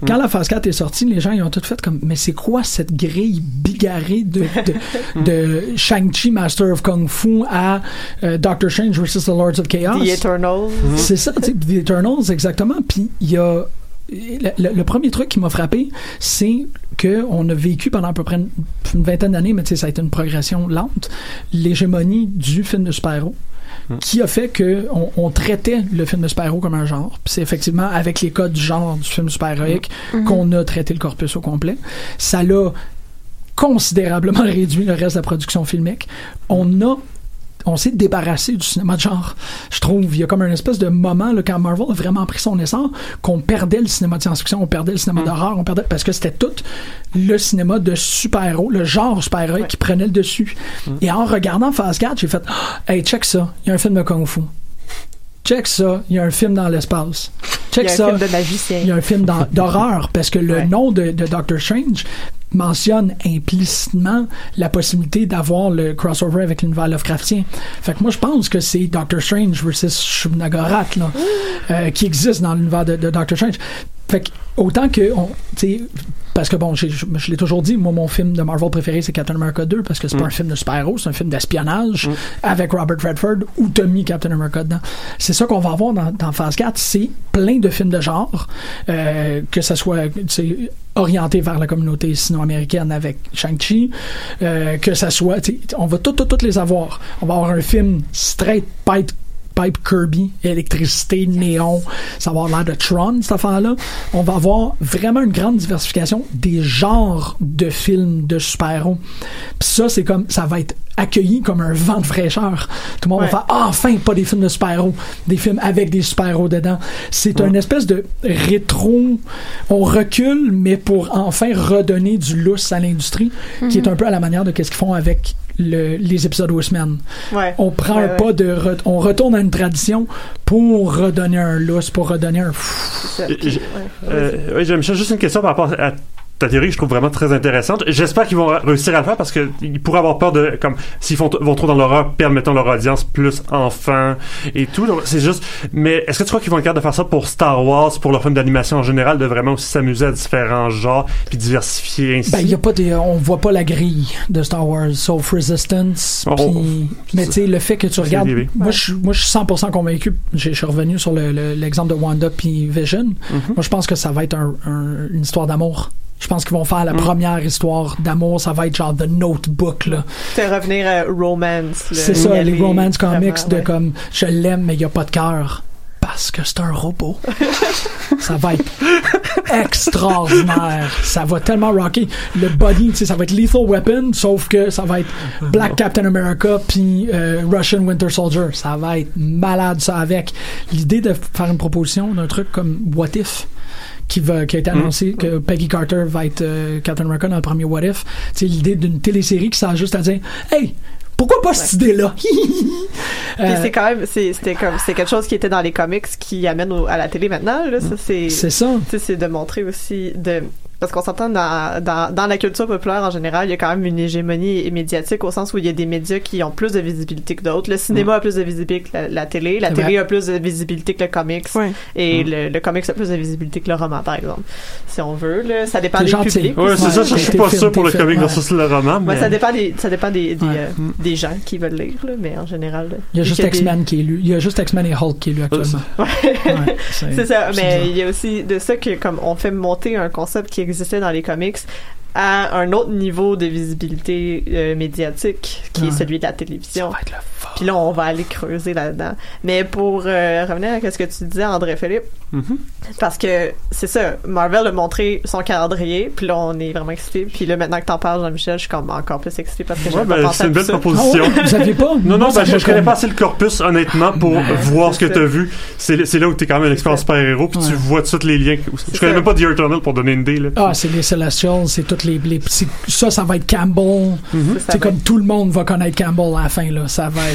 Quand la phase 4 est sortie, les gens ils ont tout fait comme mais c'est quoi cette grille bigarrée de, de, de Shang-Chi Master of Kung Fu à euh, Doctor Strange versus the Lords of Chaos? The Eternals. C'est ça, The Eternals, exactement. Puis il y a. Le, le- le premier truc qui m'a frappé, c'est que on a vécu pendant à peu près une, une vingtaine d'années, mais tu sais, ça a été une progression lente, l'hégémonie du film de super-héros qui a fait que on, on traitait le film de super-héros comme un genre. Puis c'est effectivement avec les codes du genre du film super-héroïque qu'on a traité le corpus au complet. Ça l'a considérablement réduit le reste de la production filmique. On a on s'est débarrassé du cinéma de genre. Je trouve, il y a comme un espèce de moment, là, quand Marvel a vraiment pris son essor, qu'on perdait le cinéma de science-fiction, on perdait le cinéma d'horreur, on perdait, parce que c'était tout le cinéma de super-héros, le genre super-héros qui prenait le dessus. Et en regardant Phase 4, j'ai fait, Ah, hey, check ça, il y a un film de Kung Fu. Check ça, il y a un film dans l'espace. Il y Check a un ça, film de magicien. il y a un film d'hor- d'horreur, parce que le Ouais. nom de, de Doctor Strange mentionne implicitement la possibilité d'avoir le crossover avec l'univers Lovecraftien. Fait que moi, je pense que c'est Doctor Strange versus Shub-Nagorath, là, euh, qui existe dans l'univers de, de Doctor Strange. Fait que, autant que, on, parce que bon, je, je l'ai toujours dit, moi mon film de Marvel préféré c'est Captain America 2 parce que c'est pas Mm. un film de super-héros, c'est un film d'espionnage avec Robert Redford t'as mis Captain America dedans. C'est ça qu'on va avoir dans, dans phase 4, c'est plein de films de genre, euh, que ça soit orienté vers la communauté sino-américaine avec Shang-Chi, euh, que ça soit, on va toutes les avoir. On va avoir un film straight pipe pipe Kirby, électricité, néon, ça va avoir l'air de Tron, cette affaire-là. On va avoir vraiment une grande diversification des genres de films de super-héros. Puis ça, c'est comme, ça va être accueilli comme un vent de fraîcheur. Tout le monde Ouais. va faire, ah, enfin, pas des films de super-héros, des films avec des super-héros dedans. C'est une espèce de rétro, on recule, mais pour enfin redonner du lousse à l'industrie, qui est un peu à la manière de qu'est-ce qu'ils font avec le- les épisodes aux semaines. Ouais. On prend Ouais, un ouais. pas de, re- on retourne à une tradition pour redonner un lousse, pour redonner un. Ça. Euh, Puis, j'ai- ouais. Euh, oui, Jean-Michel, juste une question par rapport à ta théorie je trouve vraiment très intéressante. J'espère qu'ils vont réussir à le faire parce qu'ils pourraient avoir peur de, comme, s'ils font, vont trop dans l'horreur, perdre, mettons, leur audience plus enfant et tout. Donc, c'est juste, mais est-ce que tu crois qu'ils vont être capables de faire ça pour Star Wars, pour leur film d'animation en général, de vraiment aussi s'amuser à différents genres, puis diversifier ainsi? Ben, y a pas des, on voit pas la grille de Star Wars, sauf Resistance. Oh, puis- mais tu sais, le fait que tu regardes, moi, je suis- moi, je suis 100% convaincu. Je suis revenu sur le- le- l'exemple de Wanda puis Vision. Moi, je pense que ça va être un- un- une histoire d'amour. Je pense qu'ils vont faire la première histoire d'amour. Ça va être genre The Notebook, là. C'est revenir à romance. là. C'est ça, les romance vraiment, comics de ouais. comme je l'aime, mais il n'y a pas de cœur. Parce que c'est un robot. ça va être extraordinaire. Ça va tellement rocker. Le body, tu sais, ça va être Lethal Weapon, sauf que ça va être Black Captain America puis euh, Russian Winter Soldier. Ça va être malade, ça, avec l'idée de faire une proposition d'un truc comme What If? Qui, va, qui a été annoncé que Peggy Carter va être euh, Captain America dans le premier What If. Tu sais, l'idée d'une télésérie qui sert juste à dire Hey, pourquoi pas cette idée-là? Puis Euh, c'est quand même, c'est- c'était comme, c'est quelque chose qui était dans les comics qui amène au- à la télé maintenant. Là, ça c'est, c'est ça. tu sais, c'est de montrer aussi de parce qu'on s'entend dans, dans, dans la culture populaire en général, il y a quand même une hégémonie médiatique au sens où il y a des médias qui ont plus de visibilité que d'autres. Le cinéma a plus de visibilité que la, la télé, la télé vrai. a plus de visibilité que le comics, et le, le comics a plus de visibilité que le roman, par exemple. Si on veut, là, ça dépend des gentil. publics. Ouais, c'est Ouais, ça, je suis pas sûr pour le film, comic ouais. versus le roman, mais. Ouais, ça dépend des, ça dépend des, des, Ouais. euh, des gens qui veulent lire, là, mais en général. là, Il y a juste des- X-Men qui est lu. Il y a juste X-Men et Hulk qui est lu actuellement. C'est ça, mais il y a aussi de ça que comme on fait monter un concept qui existait dans les comics à un autre niveau de visibilité euh, médiatique qui Ouais. est celui de la télévision. Ça va être le fun. Puis là, on va aller creuser là-dedans. Mais pour euh, revenir à ce que tu disais, André Philippe, Mhm. parce que c'est ça, Marvel a montré son calendrier, puis là, on est vraiment excités. Puis là, maintenant que t'en parles, Jean-Michel, je suis comme encore plus excitée parce que Ouais, ben, c'est une belle ça. proposition. Ouais, vous aviez pas? Non, non, ben, je, je connais pas assez le corpus, honnêtement, pour Ouais, voir ce que t'as vu. C'est là où t'es quand même un expert super-héros, puis tu vois tous les liens. Je connais ça. même pas The Eternal pour donner une idée, là. Ah, c'est les Celestials, c'est toutes les. Ça, ça va être Campbell. Ça C'est comme tout le monde va connaître Campbell à la fin, là. Ça va être,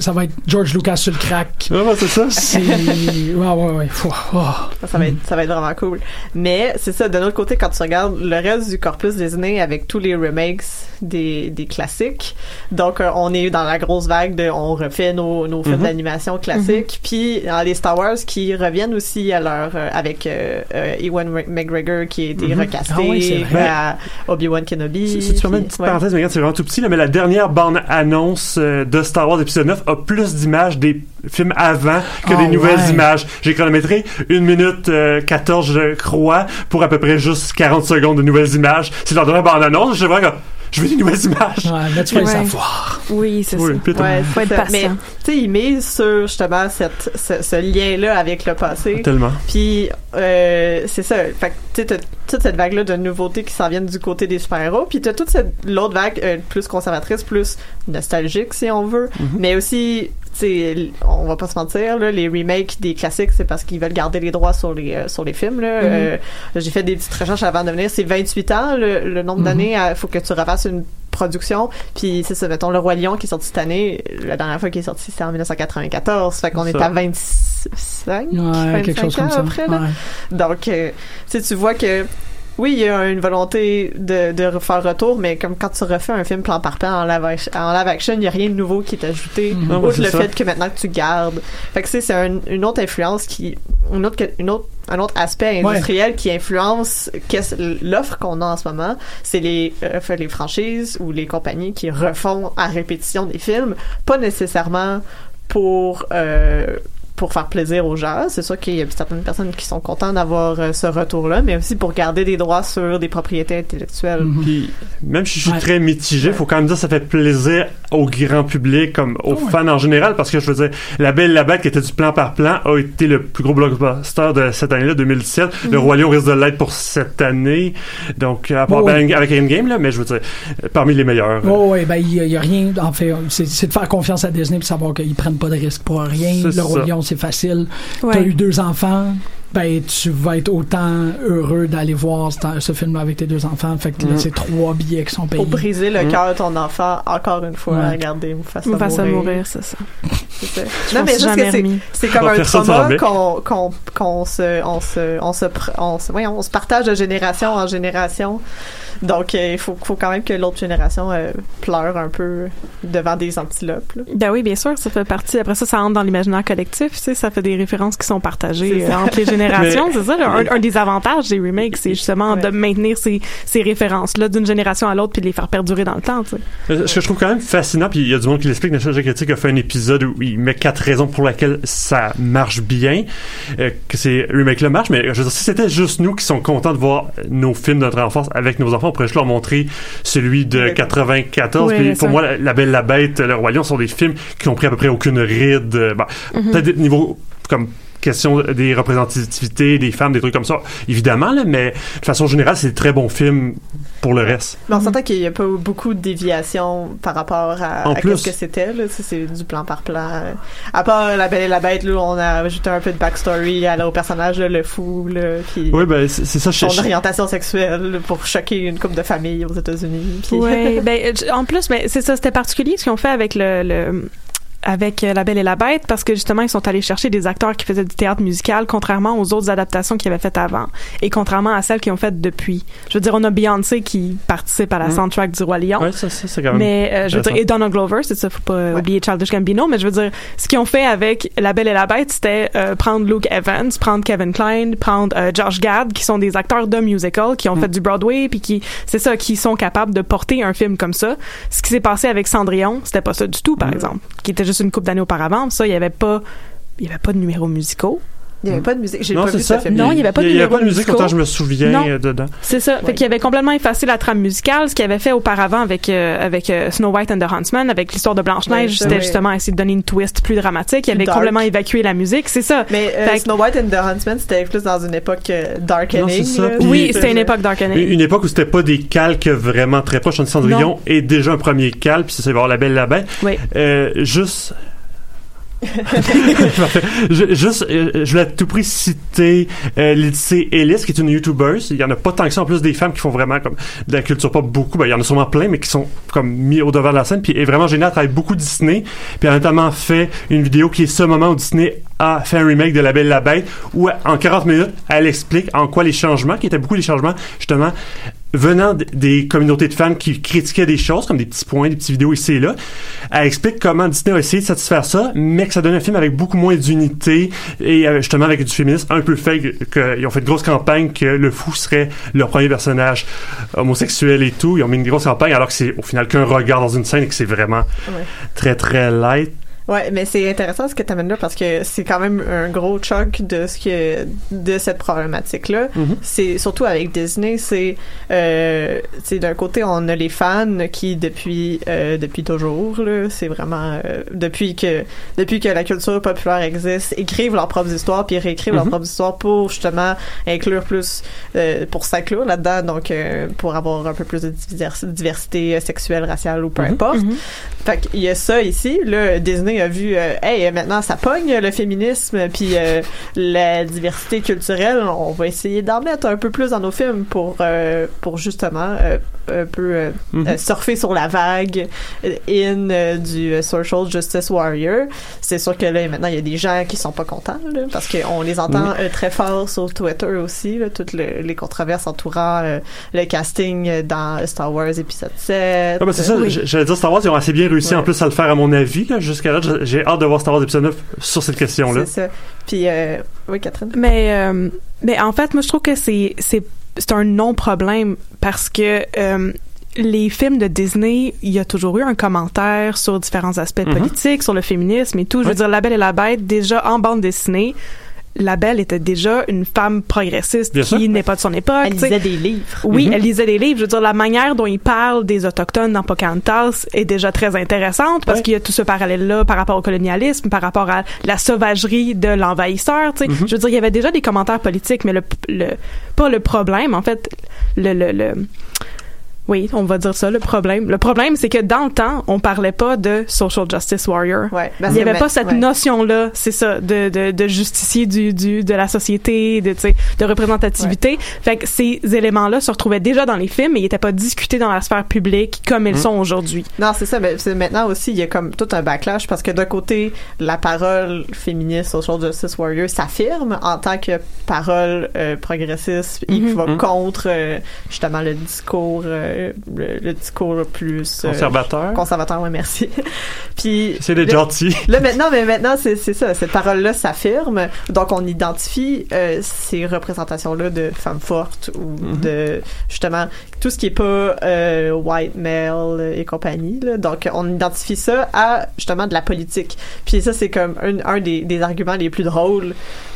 ça va être George Lucas sur le crack. Ah, ouais, c'est ça. C'est. ouais, ouais, ouais. Oh. Ça, va être, ça va être vraiment cool. Mais c'est ça, de l'autre côté, quand tu regardes le reste du corpus Disney avec tous les remakes des, des classiques, donc euh, on est dans la grosse vague de on refait nos, nos films Mhm. d'animation classiques, puis dans les Star Wars qui reviennent aussi à leur euh, avec euh, euh, Ewan Mc- McGregor qui a été Mhm. recasté Ah oui, c'est vrai. à Obi-Wan Kenobi. Si, si tu permets une puis- petite ouais. parenthèse, mais regarde, c'est vraiment tout petit, là, mais la dernière bande-annonce euh, de Star Wars épisode 9 a plus d'images des films avant que Ah, des nouvelles ouais. images. J'ai chronométré 1 minute euh, 14, je crois, pour à peu près juste 40 secondes de nouvelles images. C'est leur dernière bande-annonce, je vraiment comme, je veux des nouvelles images. Ouais, là, tu vas le Ouais. savoir. Oui, c'est Oui, ça. Ouais, Faut être c'est ça. patient. Mais tu sais, il mise sur justement cette, ce, ce lien-là avec le passé. Tellement. Puis euh, c'est ça. Fait que tu sais, t'as toute cette vague-là de nouveautés qui s'en viennent du côté des super-héros. Puis t'as toute cette l'autre vague euh, plus conservatrice, plus nostalgique si on veut, mais aussi sais, on va pas se mentir là, les remakes des classiques, c'est parce qu'ils veulent garder les droits sur les euh, sur les films là. Euh, J'ai fait des petites recherches avant de venir. C'est 28 ans le, le nombre d'années. Il faut que tu refasses une production. Puis c'est ça, mettons le roi lion qui est sorti cette année. La dernière fois qu'il est sorti, c'était en 1994. Fait qu'on est à 25, Ouais, quelque 25 chose comme ans ça. après, là. Ouais. Donc, euh, tu vois que oui, il y a une volonté de, de refaire retour, mais comme quand tu refais un film plan par plan en live, action- en live action, il n'y a rien de nouveau qui est ajouté, outre c'est le ça. fait que maintenant que tu gardes. Fait que c'est c'est un- une autre influence qui, une autre, une autre, un autre aspect Ouais. industriel qui influence l'offre qu'on a en ce moment. C'est les, euh, les franchises ou les compagnies qui refont à répétition des films, pas nécessairement pour euh, pour faire plaisir aux gens. C'est sûr qu'il y a certaines personnes qui sont contentes d'avoir euh, ce retour-là, mais aussi pour garder des droits sur des propriétés intellectuelles. Mhm. Puis, même si je suis Ouais. très mitigé, faut quand même dire que ça fait plaisir au grand public, comme aux Ah ouais. fans en général, parce que je veux dire, La Belle et la Bête, qui était du plan par plan, a été le plus gros blockbuster de cette année-là, 2017. Le Roi Lion risque de l'être pour cette année. Donc, à part Oh, avec Endgame, là, mais je veux dire, parmi les meilleurs. Oh, ouais, ben, il y, a- il rien, en fait, c'est de faire confiance à Disney pour savoir qu'ils prennent pas de risques pour rien. Le Roi. Lion, c'est facile. Ouais. T'as eu deux enfants, ben, tu vas être autant heureux d'aller voir ce, ce film-là avec tes deux enfants. Fait que là, Mm. c'est trois billets qui sont payés. Pour briser le Mhm. cœur de ton enfant, encore une fois, Ouais. regarder Mufasa Ou face à mourir. mourir, c'est ça. C'est ça. Je Non, mais juste que c'est- comme un trauma qu'on qu'on qu'on se on se on se on se voyons, on se partage de génération en génération. Donc euh, il faut faut quand même que l'autre génération euh, pleure un peu devant des antilopes. là. Ben oui, bien sûr, ça fait partie. Après ça, ça entre dans l'imaginaire collectif, tu sais, ça fait des références qui sont partagées euh, entre les générations. C'est ça, un, un des avantages des remakes, c'est justement Ouais. de maintenir ces, ces références-là d'une génération à l'autre puis de les faire perdurer dans le temps, tu sais. Euh, Ce que je trouve quand même fascinant, puis il y a du monde qui l'explique, National Critique a fait un épisode où il met quatre raisons pour lesquelles ça marche bien, euh, que ces remakes-là marchent, mais je veux dire, si c'était juste nous qui sont contents de voir nos films de notre enfance avec nos enfants, on pourrait juste leur montrer celui de Oui. 94, Oui, puis ça. pour moi, la, Belle, la Bête, Le Roi Lion sont des films qui ont pris à peu près aucune ride, euh, bon, Mhm. peut-être des niveaux comme question des représentativités des femmes des trucs comme ça évidemment là, mais de façon générale c'est des très bons films pour le reste Mais on s'entend qu'il n'y a pas beaucoup de déviations par rapport à, En à plus. ce que c'était. C'est du plan par plan. À part La Belle et la Bête, là, on a ajouté un peu de backstory à, au personnage, là, le fou, là, puis oui ben c'est ça son je- orientation sexuelle pour choquer une couple de familles aux États-Unis. puis- Ouais, ben en plus, ben c'est ça, c'était particulier ce qu'ils ont fait avec le, le avec euh, La Belle et la Bête parce que justement ils sont allés chercher des acteurs qui faisaient du théâtre musical contrairement aux autres adaptations qu'ils avaient faites avant et contrairement à celles qu'ils ont faites depuis. Je veux dire on a Beyoncé qui participe à la Mm. soundtrack du Roi Lion. ouais ça, ça, c'est quand même Mais euh, je veux dire, et Donald Glover, c'est ça, faut pas oublier Childish Gambino, mais je veux dire, ce qu'ils ont fait avec La Belle et la Bête, c'était euh, prendre Luke Evans, prendre Kevin Kline, prendre euh, Josh Gad, qui sont des acteurs de musical, qui ont Mm. fait du Broadway, puis qui, c'est ça, qui sont capables de porter un film comme ça. Ce qui s'est passé avec Cendrillon, c'était pas ça du tout, par Mm. exemple, qui était juste une couple d'années auparavant. Ça, il y avait pas, il y avait pas de numéros musicaux. Il n'y avait pas de musique. J'ai non pas c'est vu ça film. Non, il y avait pas de il y avait pas de musique autant je me souviens Non. dedans C'est ça. Ouais. Fait qu'il avait complètement effacé la trame musicale, ce qu'il avait fait auparavant avec euh, avec euh, Snow White and the Huntsman, avec l'histoire de Blanche Neige, Ouais, ça, c'était ouais. justement essayer de donner une twist plus dramatique. Il avait dark. complètement évacué la musique, c'est ça. Mais euh, Snow White and the Huntsman, c'était plus dans une époque euh, darkening. Non, c'est ça. là. Puis- oui, c'était une époque darkening. une, une époque où c'était pas des calques vraiment très proches entre Cendrillon et déjà un premier calque puis c'est ça il va y avoir la belle la bête Oui. Euh, juste juste, euh, je voulais à tout prix citer euh, Ellis, qui est une YouTuber. Il y en a pas tant que ça, en plus des femmes qui font vraiment comme de la culture pop beaucoup. Ben, il y en a sûrement plein, mais qui sont comme mis au devant de la scène. Puis est vraiment géniale, elle travaille beaucoup Disney. Puis elle a notamment fait une vidéo qui est ce moment où Disney a fait un remake de La Belle et la Bête, où en 40 minutes, elle explique en quoi les changements, qui étaient beaucoup des changements, justement, venant des communautés de fans qui critiquaient des choses, comme des petits points, des petites vidéos ici et là, elle explique comment Disney a essayé de satisfaire ça, mais que ça donne un film avec beaucoup moins d'unité et euh, justement avec du féminisme un peu fake, qu'ils ont fait une grosse campagne que le fou serait leur premier personnage homosexuel et tout. Ils ont mis une grosse campagne alors que c'est au final qu'un regard dans une scène et que c'est vraiment Ouais. très très light. Ouais, mais c'est intéressant ce que tu amènes là parce que c'est quand même un gros choc de ce que de cette problématique là. Mhm. C'est surtout avec Disney, c'est euh, c'est d'un côté on a les fans qui depuis euh, depuis toujours là, c'est vraiment euh, depuis que depuis que la culture populaire existe, écrivent leurs propres histoires puis réécrivent leurs Mhm. propres histoires pour justement inclure plus euh, pour s'inclure là-dedans donc euh, pour avoir un peu plus de divers- diversité sexuelle, raciale ou peu Mhm. importe. Fait qu'il y a ça ici. Là, Disney a vu, euh, hey, maintenant ça pogne le féminisme, puis euh, la diversité culturelle. On va essayer d'en mettre un peu plus dans nos films pour, euh, pour justement un peu euh, Mhm. euh, surfer sur la vague euh, in euh, du social justice warrior. C'est sûr que là maintenant il y a des gens qui sont pas contents là, parce qu'on les entend euh, très fort sur Twitter aussi là, toutes le- les controverses entourant euh, le casting dans Star Wars épisode 7. Ah, ben, c'est ça, Oui. j'allais dire Star Wars, ils ont assez bien réussi Ouais. en plus à le faire à mon avis. là. Jusqu'à là, j'ai- j'ai hâte de voir Star Wars épisode 9 sur cette question-là. C'est ça. Puis euh, oui Catherine. Mais, euh, mais en fait, moi, je trouve que c'est, c'est, c'est un non-problème parce que euh, les films de Disney, il y a toujours eu un commentaire sur différents aspects Mhm. politiques, sur le féminisme et tout. Je veux dire, La Belle et la Bête, déjà en bande dessinée, La Belle était déjà une femme progressiste Bien qui n'est pas de son époque. Elle lisait des livres. Oui, Mhm. elle lisait des livres. Je veux dire, la manière dont il parle des Autochtones dans Pocahontas est déjà très intéressante parce Ouais. qu'il y a tout ce parallèle-là par rapport au colonialisme, par rapport à la sauvagerie de l'envahisseur. Tu sais, Mhm. Je veux dire, il y avait déjà des commentaires politiques, mais le, le pas le problème, en fait, le, le, le oui, on va dire ça, le problème. Le problème, c'est que dans le temps, on parlait pas de social justice warrior. Ouais, Il n'y avait pas cette ouais. notion-là, c'est ça, de, de, de justicier du, du, de la société, de, tu sais, de représentativité. Fait que ces éléments-là se retrouvaient déjà dans les films, mais ils n'étaient pas discutés dans la sphère publique comme ils Mhm. sont aujourd'hui. Non, c'est ça. Mais c'est maintenant aussi, il y a comme tout un backlash parce que d'un côté, la parole féministe, social justice warrior, s'affirme en tant que parole euh, progressiste et qui Mhm. va Mhm. contre euh, justement le discours, euh, le, le discours plus euh, Conservateur? conservateur. Ouais, merci. Puis C'est d'être là- gentil. Là maintenant, mais maintenant c'est c'est ça, cette parole-là s'affirme, donc on identifie euh, ces représentations-là de femmes fortes ou Mhm. de justement tout ce qui est pas euh, white male et compagnie. Là. Donc on identifie ça à justement de la politique. Puis ça c'est comme un, un des, des arguments les plus drôles.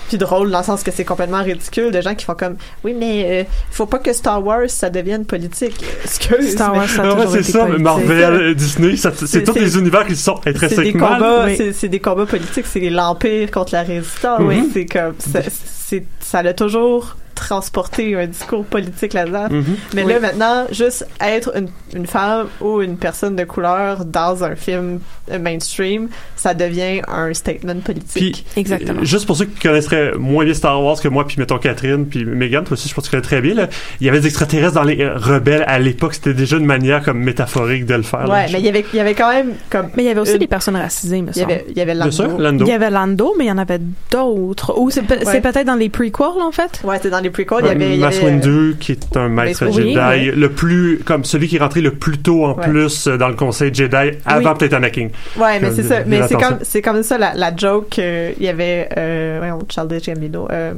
Puis drôle dans le sens que c'est complètement ridicule de gens qui font comme oui mais euh, faut pas que Star Wars ça devienne politique. Excuse. Star mais- Wars, ça a ouais, toujours c'est ça, politique. Marvel, C'est Disney, c'est tous des univers qui sont c'est des intrinsèquement. combats, Oui. c'est, c'est des combats politiques, c'est l'empire contre la résistance. Oui. C'est comme, ça, c'est, ça l'a toujours transporté un discours politique là-dedans. Mhm. Mais Oui. là, maintenant, juste être une, une femme ou une personne de couleur dans un film euh, mainstream, ça devient un statement politique. Puis, Exactement. euh, juste pour ceux qui connaisseraient moins bien Star Wars que moi, puis mettons Catherine, puis Megan, toi aussi, je pense que tu connais très bien, là, il y avait des extraterrestres dans les euh, rebelles à l'époque, c'était déjà une manière comme métaphorique de le faire. là. ouais, mais il y avait, il y avait quand même comme. Mais il y avait aussi Une- des personnes racisées, me Il y semble. avait, il y avait Bien Lando. sûr, Lando. Il y avait Lando, mais il y en avait d'autres. Ou c'est c'est Ouais. peut-être dans les prequels, en fait? Ouais, c'était dans les prequels. Il y Euh, avait, Mace Windu, qui est un maître Windu, Jedi, oui, le plus, comme celui qui est rentré le plus tôt en Ouais. plus euh, dans le conseil Jedi, avant Oui. peut-être Anakin. Ouais, mais c'est ça. Mais c'est comme, c'est comme ça la, la joke. euh, Il y avait, euh, voyons, Childish Gambino, euh,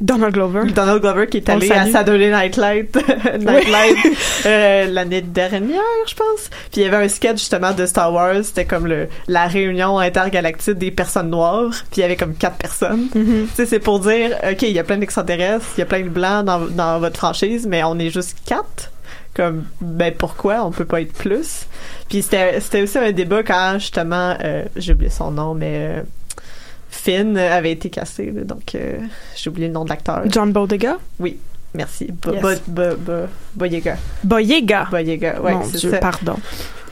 Donald Glover. Donald Glover qui est allé à. Saturday Night Live, Night Live euh, l'année dernière, je pense. Puis il y avait un sketch justement de Star Wars. C'était comme le la réunion intergalactique des personnes noires. Puis il y avait comme quatre personnes. Mhm. Tu sais, c'est pour dire, ok, il y a plein d'extraterrestres, il y a plein de blancs dans, dans votre franchise, mais on est juste quatre. Comme, ben pourquoi on peut pas être plus? Puis c'était c'était aussi un débat quand justement, euh, j'ai oublié son nom, mais euh, Finn avait été cassé, là, donc euh, j'ai oublié le nom de l'acteur. John Bodega? Merci. Bo- Yes. Bo- Bo- Bo- Boyega. Boyega? Boyega, ouais, Mon c'est Dieu, ça. pardon.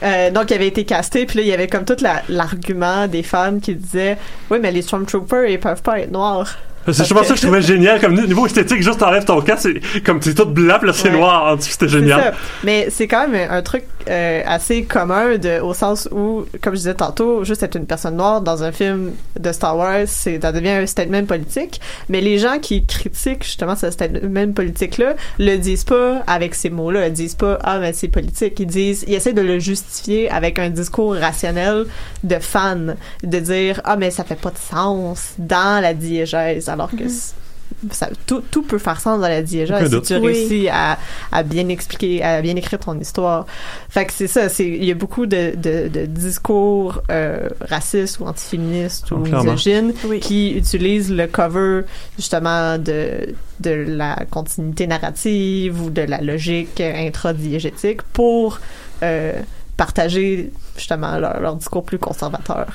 Euh, donc, il avait été casté, puis là, il y avait comme tout la- l'argument des fans qui disaient Oui, mais les Stormtroopers, ils peuvent pas être noirs. C'est justement ça que je trouvais génial, comme niveau esthétique, juste t'enlèves ton casque, c'est comme c'est tout blanc, puis là c'est Ouais. noir dessous, c'était génial. ça. Mais c'est quand même un, un truc euh, assez commun de, au sens où, comme je disais tantôt, juste être une personne noire dans un film de Star Wars, c'est, ça devient un statement politique. Mais les gens qui critiquent justement ce statement politique-là le disent pas avec ces mots-là. Ils disent pas ah mais c'est politique. Ils disent, ils essaient de le justifier avec un discours rationnel de fan, de dire ah mais ça fait pas de sens dans la diégèse, alors que c- ça, tout, tout peut faire sens dans la diégèse Aucun si doute. tu Oui. réussis à, à bien expliquer, à bien écrire ton histoire. Fait que c'est ça, c'est il y a beaucoup de, de, de discours euh, racistes ou antiféministes ou Oh, clairement. misogynes Oui. qui utilisent le cover justement de de la continuité narrative ou de la logique intradiégétique pour euh, partager justement leur, leur discours plus conservateur.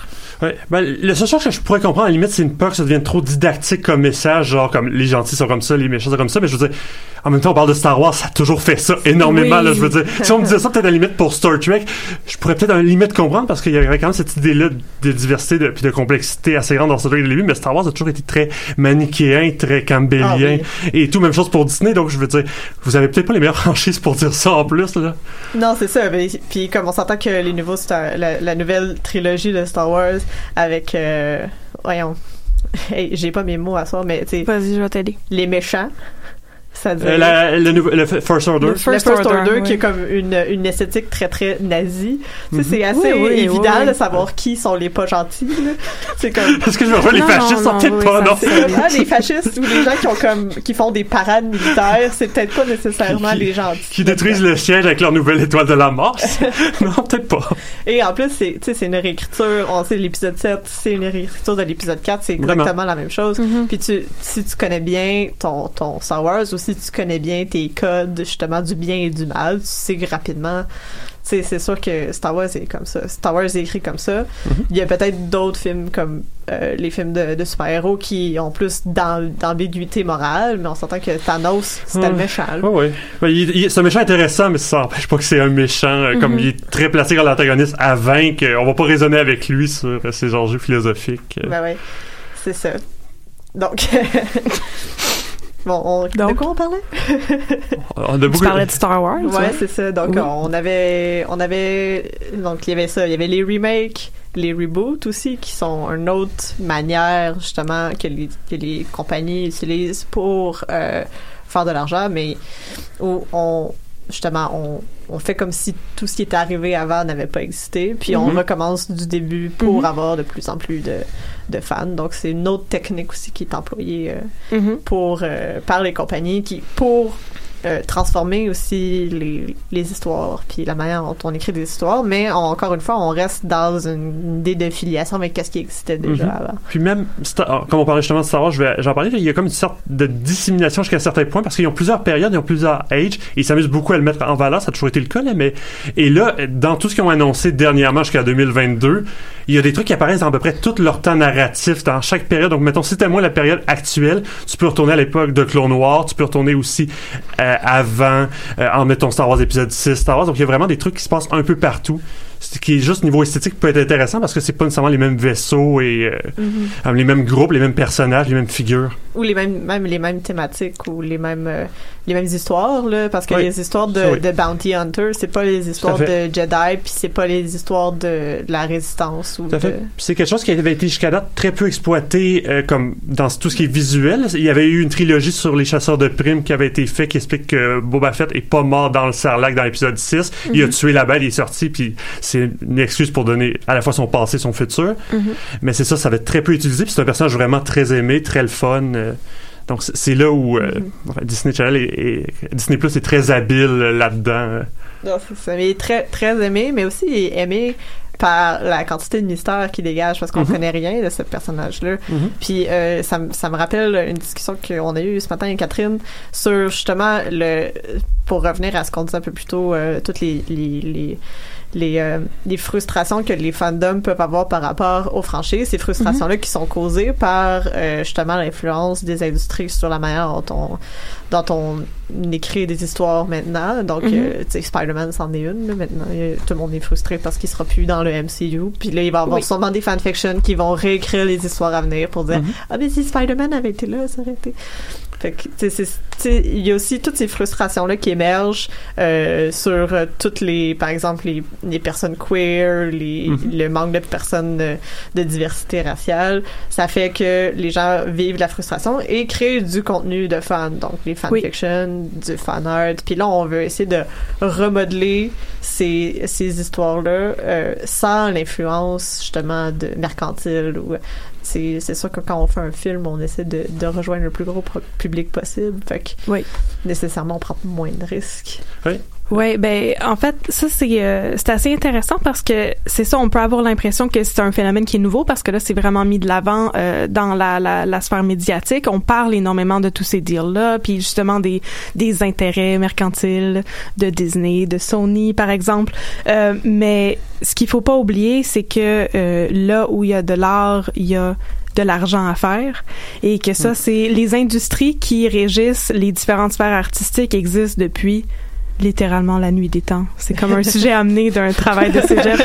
Ouais. Ben, le seul chose que je pourrais comprendre, à la limite, c'est une peur que ça devienne trop didactique comme message, genre comme les gentils sont comme ça, les méchants sont comme ça, mais je veux dire, en même temps, on parle de Star Wars, ça a toujours fait ça énormément, Oui. là, je veux dire. Si on me disait ça peut-être à la limite pour Star Trek, je pourrais peut-être à la limite comprendre parce qu'il y avait quand même cette idée-là de diversité de, puis de complexité assez grande dans Star Trek le début, mais Star Wars a toujours été très manichéen, très campbellien Ah et tout, même chose pour Disney, donc je veux dire, vous avez peut-être pas les meilleures franchises pour dire ça en plus, là. Non, c'est ça. mais- Puis comme on s'entend que les nouveaux La, la nouvelle trilogie de Star Wars avec euh, voyons, hey, j'ai pas mes mots à soir, mais tu sais, Vas-y, je vais t'aider. les méchants. Euh, la- le, le First Order. le First First, Order, Order, oui. qui est comme une, une esthétique très très nazie. Tu sais, Mhm. c'est assez Oui, oui, évident oui, oui. de savoir qui sont les pas gentils. là. C'est comme Est-ce que je rejoins, les fascistes non, sont non, peut-être oui, pas, non? ah, les fascistes ou les gens qui ont comme qui font des parades militaires, c'est peut-être pas nécessairement Qui- les gentils. Qui détruisent le siège avec leur nouvelle étoile de la mort? non, peut-être pas. Et en plus, c'est, tu sais, c'est une réécriture. On sait l'épisode 7, c'est une réécriture de l'épisode 4. C'est Vraiment. exactement la même chose. Mhm. Puis tu, si tu connais bien ton, ton Star Wars ou si tu connais bien tes codes, justement, du bien et du mal, tu sais rapidement, tu sais, c'est sûr que Star Wars est comme ça. Star Wars est écrit comme ça. Mhm. Il y a peut-être d'autres films comme euh, les films de, de super-héros qui ont plus d'am- d'ambiguïté morale, mais on s'entend que Thanos, c'était le Ouais. méchant. là. Oui, oui. C'est un méchant intéressant, mais ça n'empêche pas que c'est un méchant. euh, Comme il est très placé comme l'antagoniste à vaincre, on va pas raisonner avec lui sur euh, ses enjeux philosophiques. Ben ouais, c'est ça. Donc, bon, on, de quoi on parlait? On a Tu beaucoup- parlais de Star Wars? Ouais, c'est ça. Donc, Oui. on avait, on avait, donc il y avait ça, il y avait les remakes, les reboots aussi, qui sont une autre manière justement que les, que les compagnies utilisent pour euh, faire de l'argent, mais où on justement on, on fait comme si tout ce qui était arrivé avant n'avait pas existé, puis on Mhm. recommence du début pour Mhm. avoir de plus en plus de, de fans. Donc c'est une autre technique aussi qui est employée euh, Mhm. pour euh, par les compagnies qui pour euh, transformer aussi les, les histoires puis la manière dont on écrit des histoires mais on- encore une fois on reste dans une idée de filiation avec qu'est-ce qui existait déjà Mhm. avant Puis même, Star- ah, comme on parlait justement de Star Wars, j'en parlais, il y a comme une sorte de dissémination jusqu'à un certain point parce qu'ils ont plusieurs périodes, ils ont plusieurs âges, et ils s'amusent beaucoup à le mettre en valeur, ça a toujours été le cas, là, mais, et là, dans tout ce qu'ils ont annoncé dernièrement jusqu'à 2022, il y a des trucs qui apparaissent dans à peu près tout leur temps narratif dans chaque période. Donc, mettons, si t'es moins la période actuelle, tu peux retourner à l'époque de Clone Noir, tu peux retourner aussi euh, avant, euh, en mettant Star Wars épisode 6, Star Wars. Donc, il y a vraiment des trucs qui se passent un peu partout. Ce qui est juste niveau esthétique peut être intéressant parce que c'est pas nécessairement les mêmes vaisseaux et euh, euh, les mêmes groupes, les mêmes personnages, les mêmes figures. Ou les mêmes même les mêmes thématiques ou les mêmes euh, les mêmes histoires là parce que Oui. les histoires de, Ça, oui. de bounty hunter c'est pas les histoires de Jedi puis c'est pas les histoires de, de la résistance ou de C'est quelque chose qui avait été jusqu'à date très peu exploité euh, comme dans tout ce qui est visuel. Il y avait eu une trilogie sur les chasseurs de primes qui avait été fait qui explique que Boba Fett est pas mort dans le Sarlacc dans l'épisode 6. Il a tué la bête, il est sorti puis c'est une excuse pour donner à la fois son passé, son futur. Mais c'est ça, ça va être très peu utilisé puis c'est un personnage vraiment très aimé, très le fun. Euh, donc c'est- là où euh, enfin, Disney Channel et, Disney Plus est très habile là-dedans. euh. Non, c'est ça. Mais très, très aimé, mais aussi aimé par la quantité de mystère qu'il dégage parce qu'on Mhm. connaît rien de ce personnage-là. Mhm. Puis euh, ça, me- ça me rappelle une discussion qu'on a eue ce matin avec Catherine sur justement le pour revenir à ce qu'on disait un peu plus tôt, euh, toutes les les, les les, euh, les frustrations que les fandoms peuvent avoir par rapport aux franchises, ces frustrations-là qui sont causées par euh, justement l'influence des industries sur la manière dont on, dont on écrit des histoires maintenant. Donc, Mhm. euh, tu sais, Spider-Man, c'en est une. là, maintenant, Euh, tout le monde est frustré parce qu'il sera plus dans le MCU. Puis là, il va y avoir Oui. sûrement des fanfictions qui vont réécrire les histoires à venir pour dire Mhm. Ah, mais si Spider-Man avait été là, ça aurait été. Fait que, tu sais, c'est- tu sais, il y a aussi toutes ces frustrations-là qui émergent euh, sur euh, toutes les, par exemple, les, les personnes queer, les, Mhm. le manque de personnes de diversité raciale. Ça fait que les gens vivent la frustration et créent du contenu de fans. Donc, les fanfictions, du fan art. Puis là, on veut essayer de remodeler ces, ces histoires-là euh, sans l'influence, justement, de mercantile ou c'est sûr que quand on fait un film, on essaie de, de rejoindre le plus gros pro- public possible. Fait que Oui. nécessairement, on prend moins de risques. Oui. Ouais, ben en fait, ça c'est euh, c'est assez intéressant parce que c'est ça, on peut avoir l'impression que c'est un phénomène qui est nouveau parce que là c'est vraiment mis de l'avant euh, dans la, la, la sphère médiatique. On parle énormément de tous ces deals là, puis justement des des intérêts mercantiles de Disney, de Sony par exemple. Euh, mais ce qu'il faut pas oublier, c'est que euh, là où il y a de l'art, il y a de l'argent à faire et que ça, c'est les industries qui régissent les différentes sphères artistiques existent depuis littéralement la nuit des temps. C'est comme un sujet amené d'un travail de cégep.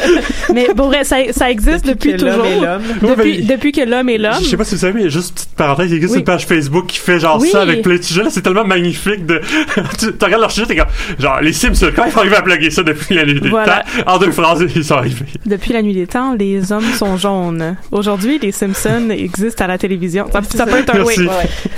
Mais bon, vrai, ça, ça existe depuis, Depuis que l'homme toujours. est l'homme. Depuis, depuis que l'homme est l'homme. Je sais pas si vous savez, mais juste une petite parenthèse, il existe Oui. une page Facebook qui fait genre Oui. ça avec plein de. Là, c'est tellement magnifique de. tu, tu regardes leur sujet, t'es comme. Genre, les Sims, quand ils vont arriver à plugger ça depuis la nuit des Voilà. temps, en deux phrases, ils sont arrivés. Depuis la nuit des temps, les hommes sont jaunes. Aujourd'hui, les Simpsons existent à la télévision. Ça, ça peut être un oui.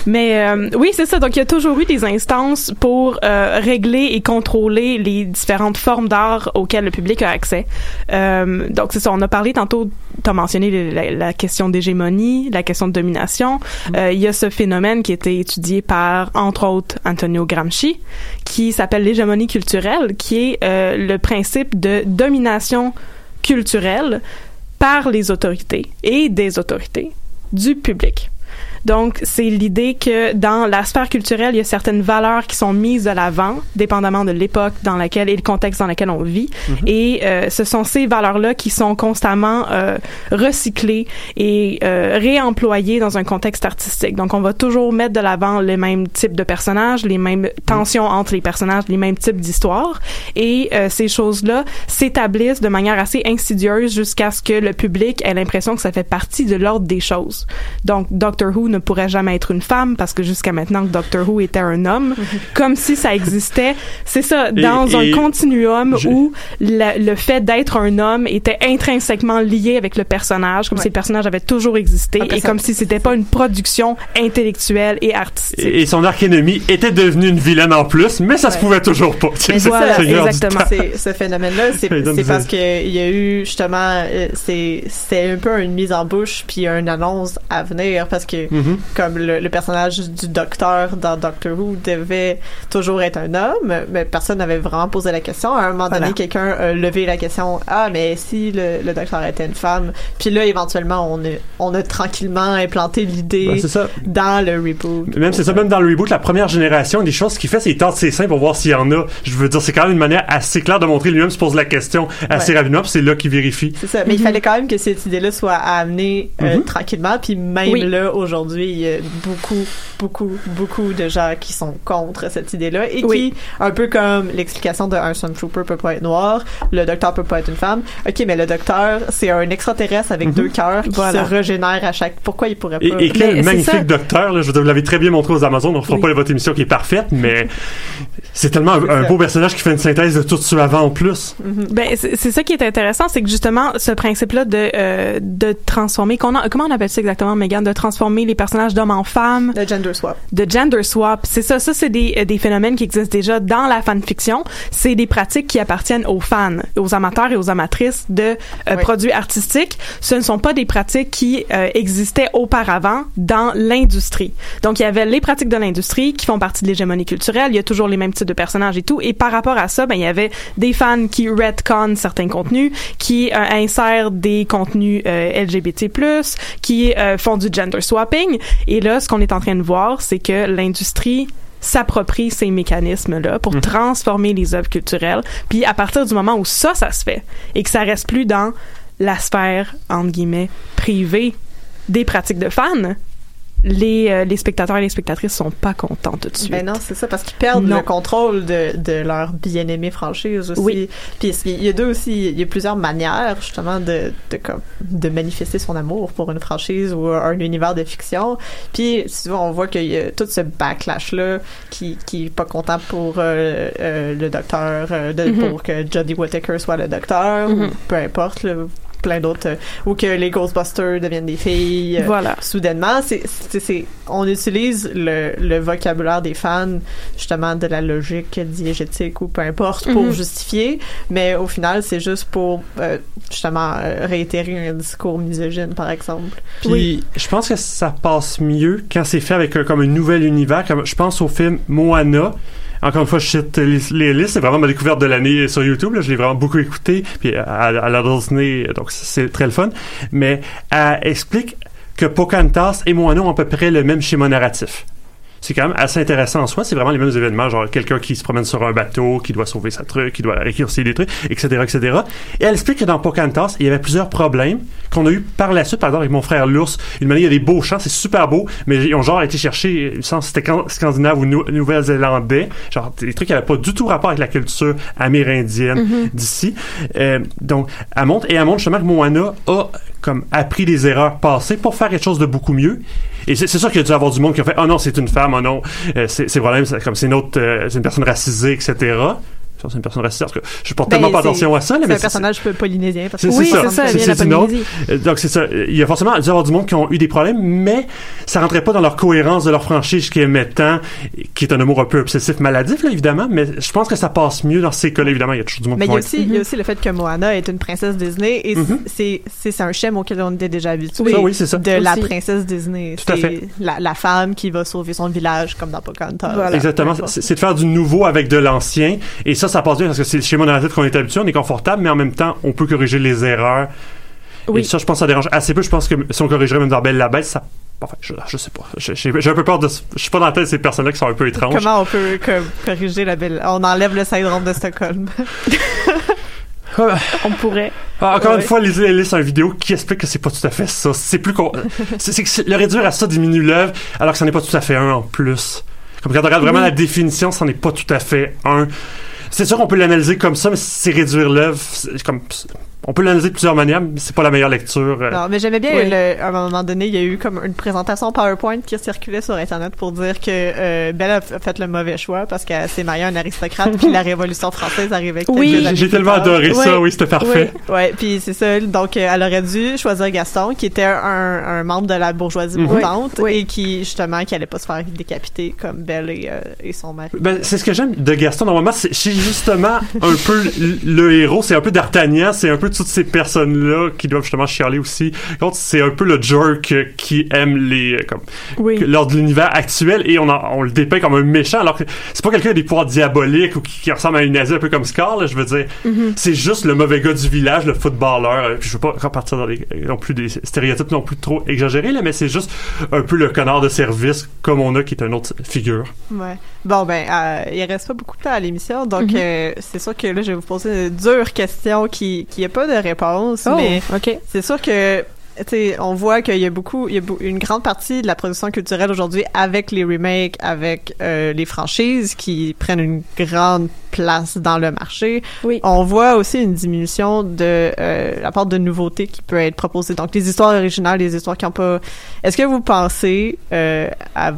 Mais euh, oui, c'est ça. Donc, il y a toujours eu des instances pour euh, régler et contrôler les différentes formes d'art auxquelles le public a accès. Euh, donc, c'est ça. On a parlé tantôt, tu as mentionné le- la, la question d'hégémonie, la question de domination. Euh, il y a ce phénomène qui a été étudié par, entre autres, Antonio Gramsci, qui s'appelle l'hégémonie culturelle, qui est euh, le principe de domination culturelle par les autorités et des autorités du public. Donc, c'est l'idée que dans la sphère culturelle, il y a certaines valeurs qui sont mises de l'avant, dépendamment de l'époque dans laquelle et le contexte dans lequel on vit. Et euh, ce sont ces valeurs-là qui sont constamment euh, recyclées et euh, réemployées dans un contexte artistique. Donc, on va toujours mettre de l'avant les mêmes types de personnages, les mêmes tensions entre les personnages, les mêmes types d'histoires. Et euh, ces choses-là s'établissent de manière assez insidieuse jusqu'à ce que le public ait l'impression que ça fait partie de l'ordre des choses. Donc, Doctor Who ne pourrait jamais être une femme parce que jusqu'à maintenant, Doctor Who était un homme, comme si ça existait. C'est ça, Et- dans et un continuum je- où le, le fait d'être un homme était intrinsèquement lié avec le personnage, comme si le personnage avait toujours existé et comme si c'était pas une production intellectuelle et artistique. Et, et son arc-ennemi était devenu une vilaine en plus, mais ça se Ouais. pouvait toujours pas. Mais c'est Voilà, exactement. ce phénomène-là, c'est parce qu'il y a eu justement, euh, c'est c'est un peu une mise en bouche puis une annonce à venir parce que Mhm. comme le, le personnage du docteur dans Doctor Who devait toujours être un homme, mais personne n'avait vraiment posé la question. À un moment donné, Voilà. quelqu'un a levé la question ah mais si le, le docteur était une femme, puis là éventuellement on a on a tranquillement implanté l'idée ça. dans le reboot. Même c'est ça, même dans le reboot, la première génération, des choses qu'il fait, c'est qu'il tente ses seins pour voir s'il y en a. Je veux dire, c'est quand même une manière assez claire de montrer lui-même se pose la question assez Ouais. rapidement, puis c'est là qu'il vérifie. C'est ça, mais il fallait quand même que cette idée-là soit amenée euh, Mhm. tranquillement, puis même Oui. là, aujourd'hui, il y a beaucoup, beaucoup, beaucoup de gens qui sont contre cette idée-là et Oui. qui, un peu comme l'explication de un Stormtrooper peut pas être noir, le docteur peut pas être une femme. Ok, mais le docteur, c'est un extraterrestre avec deux cœurs qui Voilà. se régénère à chaque... Pourquoi il pourrait pas... Et, et quel Mais magnifique docteur, là, je vous l'avez très bien montré aux Amazones, on ne fera Oui. pas votre émission qui est parfaite, mais c'est tellement un, beau personnage qui fait une synthèse de tout ce avant en plus. Ben c'est ça qui est intéressant, c'est que justement ce principe-là de euh, de transformer, qu'on comment on appelle ça exactement, Megan, de transformer les personnages d'hommes en femmes, Le gender swap. de gender swap, c'est ça, ça c'est des euh, des phénomènes qui existent déjà dans la fanfiction. C'est des pratiques qui appartiennent aux fans, aux amateurs et aux amatrices de euh, Oui. produits artistiques. Ce ne sont pas des pratiques qui euh, existaient auparavant dans l'industrie. Donc il y avait les pratiques de l'industrie qui font partie de l'hégémonie culturelle. Il y a toujours les mêmes types de personnages et tout. Et par rapport à ça, ben il y avait des fans qui retcon certains contenus, qui euh, insèrent des contenus LGBT+, qui font du gender swapping. Et là, ce qu'on est en train de voir, c'est que l'industrie s'approprie ces mécanismes-là pour transformer les œuvres culturelles. Puis à partir du moment où ça, ça se fait, et que ça reste plus dans la sphère, entre guillemets, privée des pratiques de fans, les, euh, les spectateurs et les spectatrices sont pas contents tout de suite. Ben non, c'est ça, parce qu'ils perdent Non. le contrôle de, de leur bien-aimée franchise aussi. Oui. Puis il y a deux aussi, il y a plusieurs manières justement de, de, comme, de manifester son amour pour une franchise ou un univers de fiction. Puis souvent on voit qu'il y a tout ce backlash-là qui, qui est pas content pour euh, euh, le docteur, euh, de, Mhm. pour que Jodie Whittaker soit le docteur, ou Mhm. peu importe, là, plein d'autres, euh, ou que les Ghostbusters deviennent des filles. euh, Voilà. soudainement, c'est, c'est, c'est- on utilise le, le vocabulaire des fans, justement, de la logique diégétique ou peu importe, pour Mhm. justifier, mais au final, c'est juste pour, euh, justement, euh, réitérer un discours misogyne, par exemple. Puis je pense que ça passe mieux quand c'est fait avec un, comme un nouvel univers. Comme, je pense au film Moana. Encore une fois, je cite les, listes. C'est vraiment ma découverte de l'année sur YouTube. Là. Je l'ai vraiment beaucoup écouté. Puis à, la Disney, donc c'est très le fun. Mais elle explique que Pocahontas et Moana ont à peu près le même schéma narratif c'est quand même assez intéressant en soi. C'est vraiment les mêmes événements, genre quelqu'un qui se promène sur un bateau, qui doit sauver sa truc, qui doit réussir des trucs, etc., etc. Et elle explique que dans Pocahontas, il y avait plusieurs problèmes qu'on a eu par la suite, par exemple, avec mon frère l'ours. Une manière, il y a des beaux chants, c'est super beau, mais ils ont genre été chercher, il me c'était scandinave ou nouvelle-zélandais, genre des trucs qui n'avaient pas du tout rapport avec la culture amérindienne mm-hmm. d'ici. Euh, donc, elle montre, et elle montre justement que Moana a comme appris des erreurs passées pour faire quelque chose de beaucoup mieux. Et c'est sûr qu'il y a dû avoir du monde qui a fait oh non c'est une femme oh non euh, c'est vraiment comme c'est une autre euh, c'est une personne racisée etc c'est une personne raciste. Je porte ben, tellement pas attention à ça. C'est un personnage polynésien. Parce que oui, c'est ça. C'est ça, euh, Donc, c'est ça. Il y a forcément dû avoir du monde qui ont eu des problèmes, mais ça rentrait pas dans leur cohérence de leur franchise qui est mettant, qui est un amour un peu obsessif maladif, là, évidemment, mais je pense que ça passe mieux dans ces cas-là, évidemment. Il y a toujours du monde Mais il y, a aussi, il y a aussi le fait que Moana est une princesse Disney et mm-hmm. c'est c'est un schéma auquel on était déjà habitué. Oui, c'est ça. De la princesse Disney. Tout à fait. La, la, femme qui va sauver son village, comme dans Pocahontas. Exactement. C'est de faire du nouveau avec de l'ancien. Et ça, ça passe bien parce que c'est schéma narratif qu'on est habitué, on est confortable, mais en même temps, on peut corriger les erreurs. Oui. Et ça, je pense que ça dérange assez peu. Je pense que si on corrigerait même dans Belle la Bête, ça Enfin, je, je sais pas. J'ai un peu peur de. Je suis pas dans la tête de ces personnes-là qui sont un peu étranges. Comment on peut corriger la belle. On enlève le syndrome de Stockholm. on pourrait. Ah, encore une fois, lisez les un vidéo qui explique que c'est pas tout à fait ça. C'est plus qu'on. c'est que le réduire à ça diminue l'œuvre, alors que ça n'est pas tout à fait un en plus. Comme quand on regarde vraiment la définition, ça n'est pas tout à fait un. C'est sûr qu'on peut l'analyser comme ça, mais c'est réduire l'œuvre. Comme on peut l'analyser de plusieurs manières, mais c'est pas la meilleure lecture. Euh. Non, mais j'aimais bien, à un moment donné, il y a eu comme une présentation PowerPoint qui circulait sur Internet pour dire que euh, Belle a fait le mauvais choix parce qu'elle s'est mariée à un aristocrate, puis la Révolution française arrivait. Oui, j'ai tellement adoré ça, oui, c'était parfait. Oui, ouais, puis c'est ça. Donc, euh, elle aurait dû choisir Gaston, qui était un, un membre de la bourgeoisie mhm. montante et qui, justement, qui allait pas se faire décapiter comme Belle et, et son mari. Ben, c'est ce que j'aime de Gaston. Normalement, c'est justement un peu le héros, c'est un peu d'Artagnan, c'est un peu toutes ces personnes-là qui doivent justement chialer aussi. c'est un peu le jerk qui aime les comme lors de l'univers actuel et on, on le dépeint comme un méchant alors que c'est pas quelqu'un qui a des pouvoirs diaboliques ou qui, ressemble à une nazie un peu comme Scar. je veux dire, mm-hmm. c'est juste le mauvais gars du village, le footballeur. Puis je veux pas repartir dans les non plus des stéréotypes non plus trop exagérés là, mais c'est juste un peu le connard de service comme on a qui est une autre figure. Ouais. Bon ben, euh, il reste pas beaucoup de temps à l'émission, donc euh, c'est sûr que là je vais vous poser une dure question qui qui a pas de réponse, oh, mais c'est sûr que on voit qu'il y a beaucoup, il y a une grande partie de la production culturelle aujourd'hui avec les remakes, avec euh, les franchises qui prennent une grande place dans le marché. Oui. On voit aussi une diminution de euh, la part de nouveautés qui peut être proposée. Donc les histoires originales, les histoires qui n'ont pas. Est-ce que vous pensez euh, à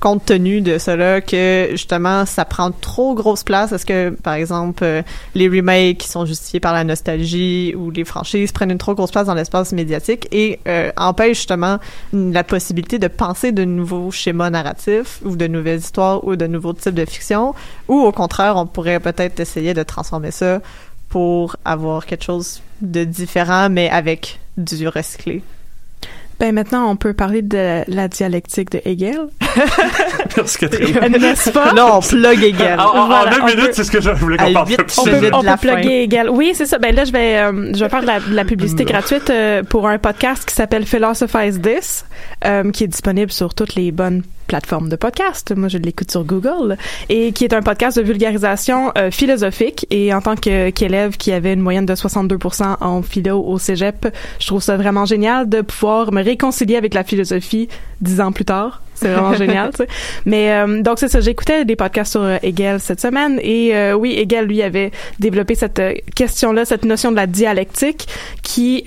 compte tenu de cela que justement ça prend trop grosse place Est-ce que par exemple euh, les remakes qui sont justifiés par la nostalgie ou les franchises prennent une trop grosse place dans l'espace médiatique et euh, empêchent justement la possibilité de penser de nouveaux schémas narratifs ou de nouvelles histoires ou de nouveaux types de fiction ou au contraire on pourrait peut-être essayer de transformer ça pour avoir quelque chose de différent mais avec du recyclé ben maintenant, on peut parler de la dialectique de Hegel. Merci Catherine. N'est-ce pas? Là, on plug Hegel. En, en deux minutes, c'est ce que je voulais qu'on parle. On peut, on peut plugger Hegel. Oui, c'est ça. Ben là, je vais, euh, je vais faire de la, publicité gratuite euh, pour un podcast qui s'appelle Philosophize This, euh, qui est disponible sur toutes les bonnes plateforme de podcast. Moi, je l'écoute sur Google et qui est un podcast de vulgarisation euh, philosophique. Et en tant qu'élève qui avait une moyenne de 62% en philo au cégep, je trouve ça vraiment génial de pouvoir me réconcilier avec la philosophie dix ans plus tard. C'est vraiment génial, tu sais. Mais euh, donc c'est ça, j'écoutais des podcasts sur euh, Hegel cette semaine et oui, Hegel lui avait développé cette question-là, cette notion de la dialectique qui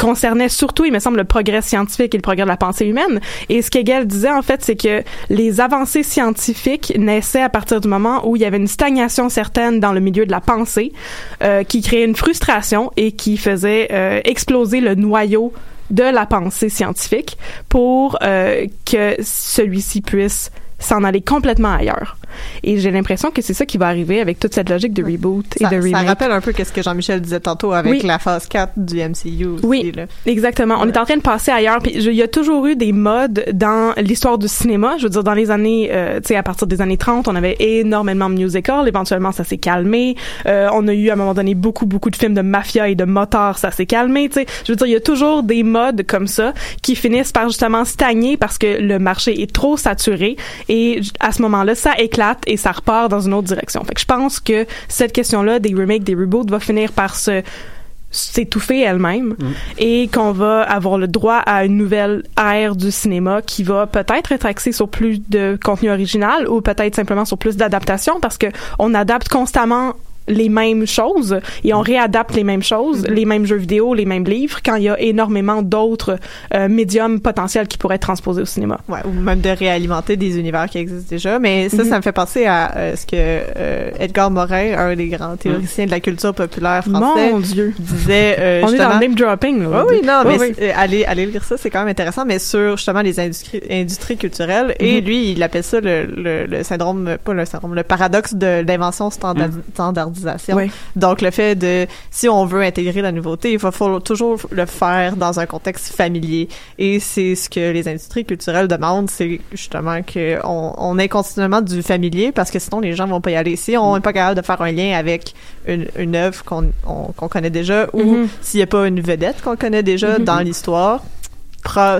concernait surtout, il me semble, le progrès scientifique et le progrès de la pensée humaine. Et ce qu'Hegel disait, en fait, c'est que les avancées scientifiques naissaient à partir du moment où il y avait une stagnation certaine dans le milieu de la pensée, euh, qui créait une frustration et qui faisait euh, exploser le noyau de la pensée scientifique pour euh, que celui-ci puisse s'en aller complètement ailleurs. Et j'ai l'impression que c'est ça qui va arriver avec toute cette logique de reboot et Ça, de remake. ça rappelle un peu qu'est-ce que Jean-Michel disait tantôt avec Oui. la phase 4 du MCU. aussi, Oui, là. exactement. On est en train de passer ailleurs. Puis il y a toujours eu des modes dans l'histoire du cinéma. Je veux dire, dans les années, euh, tu sais, à partir des années 30, on avait énormément de musicals. Éventuellement, ça s'est calmé. Euh, on a eu à un moment donné beaucoup, beaucoup de films de mafia et de motards. Ça s'est calmé. Tu sais, je veux dire, il y a toujours des modes comme ça qui finissent par justement stagner parce que le marché est trop saturé. Et à ce moment-là, ça éclate et ça repart dans une autre direction. Fait que je pense que cette question-là des remakes, des reboots va finir par se s'étouffer elle-même et qu'on va avoir le droit à une nouvelle ère du cinéma qui va peut-être être axée sur plus de contenu original ou peut-être simplement sur plus d'adaptation parce que on adapte constamment les mêmes choses et on réadapte les mêmes choses, les mêmes jeux vidéo, les mêmes livres quand il y a énormément d'autres euh, médiums potentiels qui pourraient être transposés au cinéma. Ouais, ou même de réalimenter des univers qui existent déjà. Mais ça, Mhm. ça me fait penser à euh, ce que euh, Edgar Morin, un des grands théoriciens de la culture populaire français, Mon Dieu. disait euh, On est dans le name dropping. Là, Oui, oui, non, mais oui. euh, allez, allez lire ça, c'est quand même intéressant, mais sur justement les industries, industries culturelles. Et Mhm. lui, il appelle ça le, le, le syndrome, pas le syndrome, le paradoxe de l'invention standard- standardisation. Oui. Donc, le fait de, si on veut intégrer la nouveauté, il va falloir toujours le faire dans un contexte familier. Et c'est ce que les industries culturelles demandent, c'est justement qu'on on ait continuellement du familier parce que sinon les gens vont pas y aller. Si on n'est pas capable de faire un lien avec une, une œuvre qu'on on- qu'on connaît déjà ou Mhm. s'il n'y a pas une vedette qu'on connaît déjà Mhm. dans l'histoire,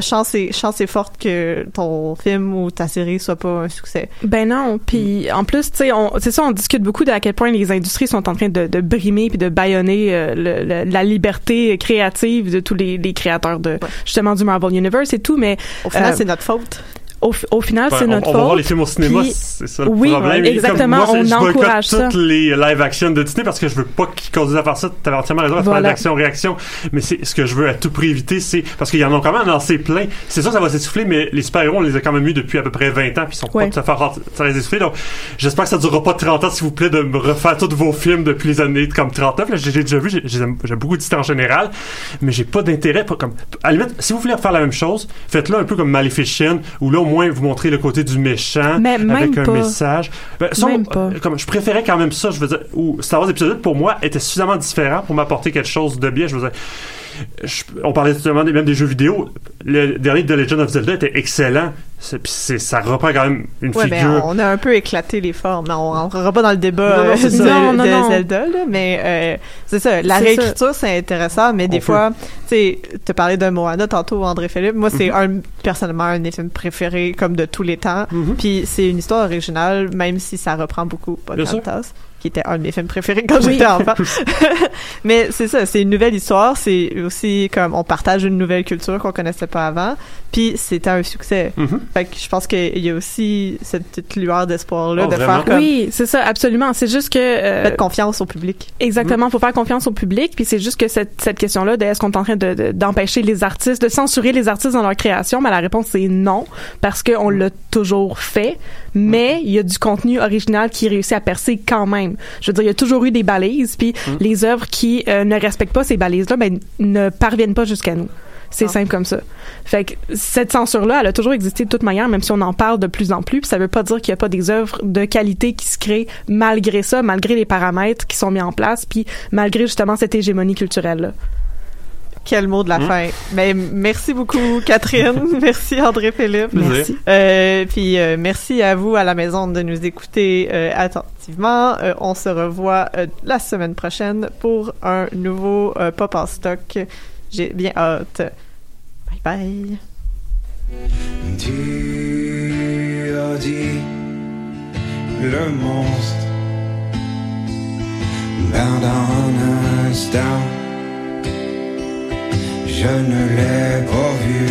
chance est, chance est forte que ton film ou ta série soit pas un succès. Ben non, puis en plus, tu sais, on- c'est ça, on discute beaucoup de à quel point les industries sont en train de, de brimer puis de bâillonner euh, le- le- la liberté créative de tous les, les créateurs de justement du Marvel Universe et tout, mais Au final, euh, c'est notre faute. Au, au final, c'est on- notre on, faute. va voir les films au cinéma, c'est ça le oui, problème. comme exactement, moi, on je encourage ça. toutes les live action de Disney parce que je veux pas qu'ils continuent à faire ça. T'avais entièrement raison à faire Voilà. d'action réaction, mais c'est ce que je veux à tout prix éviter, c'est parce qu'il y en a quand même lancé plein. C'est sûr, ça va s'essouffler, mais les super héros, on les a quand même eu depuis à peu près 20 ans, puis ils sont Ouais. pas tout à fait en- ça les essouffler. Donc, j'espère que ça durera pas 30 ans, s'il vous plaît, de me refaire tous vos films depuis les années comme 39. Là, j'ai déjà vu, j'ai- j'ai j'ai beaucoup de en général, mais j'ai pas d'intérêt. Pas comme, à la limite, si vous voulez faire la même chose, faites-le un peu comme Maleficent, où là, moins, vous montrez le côté du méchant Mais avec un pas. message. Ben, Même pas. euh, comme je préférais quand même ça, je veux dire, où Star Wars épisode 8 pour moi était suffisamment différent pour m'apporter quelque chose de bien, je veux dire. je- on parlait justement des, même des jeux vidéo. Le dernier de Legend of Zelda était excellent. C'est- ça reprend quand même une Ouais, mais figure. on a un peu éclaté les formes. On rentrera pas dans le débat Non, non, euh, de, ça. Non, non, de non. Zelda, là, mais euh, c'est ça. La réécriture, c'est intéressant, mais des fois, tu sais, te parler de Moana tantôt, André Philippe. Moi, c'est Mhm. un personnellement un de mes films préférés, comme de tous les temps. Mhm. Puis c'est une histoire originale, même si ça reprend beaucoup. Pocahontas, qui était un de mes films préférés quand Oui. j'étais enfant. mais c'est ça, c'est une nouvelle histoire. C'est aussi comme on partage une nouvelle culture qu'on connaissait pas avant. Puis c'était un succès. Mhm. Fait que je pense qu'il y a aussi cette petite lueur d'espoir-là Oh, de vraiment? faire comme Oui, c'est ça, absolument. C'est juste que euh, faites confiance au public. Exactement, faut faire confiance au public, puis c'est juste que cette, cette question-là de est-ce qu'on est en train de- de- d'empêcher les artistes, de censurer les artistes dans leur création, ben la réponse c'est non, parce qu'on l'a toujours fait, mais il y a du contenu original qui réussit à percer quand même. Je veux dire, il y a toujours eu des balises, puis les œuvres qui euh, ne respectent pas ces balises-là, ben ne parviennent pas jusqu'à nous. C'est Ah. simple comme ça. Fait que cette censure-là, elle a toujours existé de toute manière, même si on en parle de plus en plus. Puis ça veut pas dire qu'il y a pas des œuvres de qualité qui se créent malgré ça, malgré les paramètres qui sont mis en place, puis malgré justement cette hégémonie culturelle-là. Quel mot de la Mhm. fin. Mais merci beaucoup Catherine, merci André Philippe. Plaisir. Merci. Euh, puis euh, merci à vous à la maison de nous écouter euh, attentivement. Euh, on se revoit euh, la semaine prochaine pour un nouveau euh, pop en stock. J'ai bien hâte. Bye bye. Tu as dit le monstre ben dans un instant je ne l'ai pas vu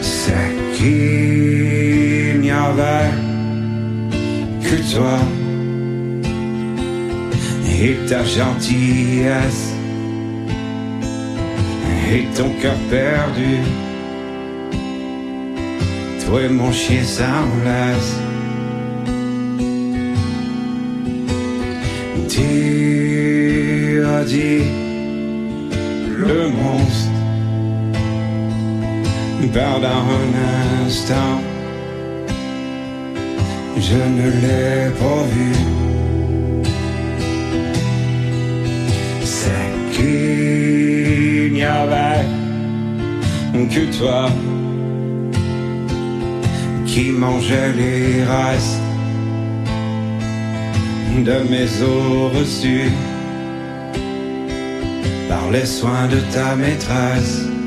c'est qu'il n'y avait que toi? Et ta gentillesse et ton cœur perdu. Toi et mon chien. Tu dit le monstre Pendant un instant, je ne l'ai pas vu. C'est qu'il n'y avait que toi qui mangeais les restes de mes os reçus par les soins de ta maîtresse.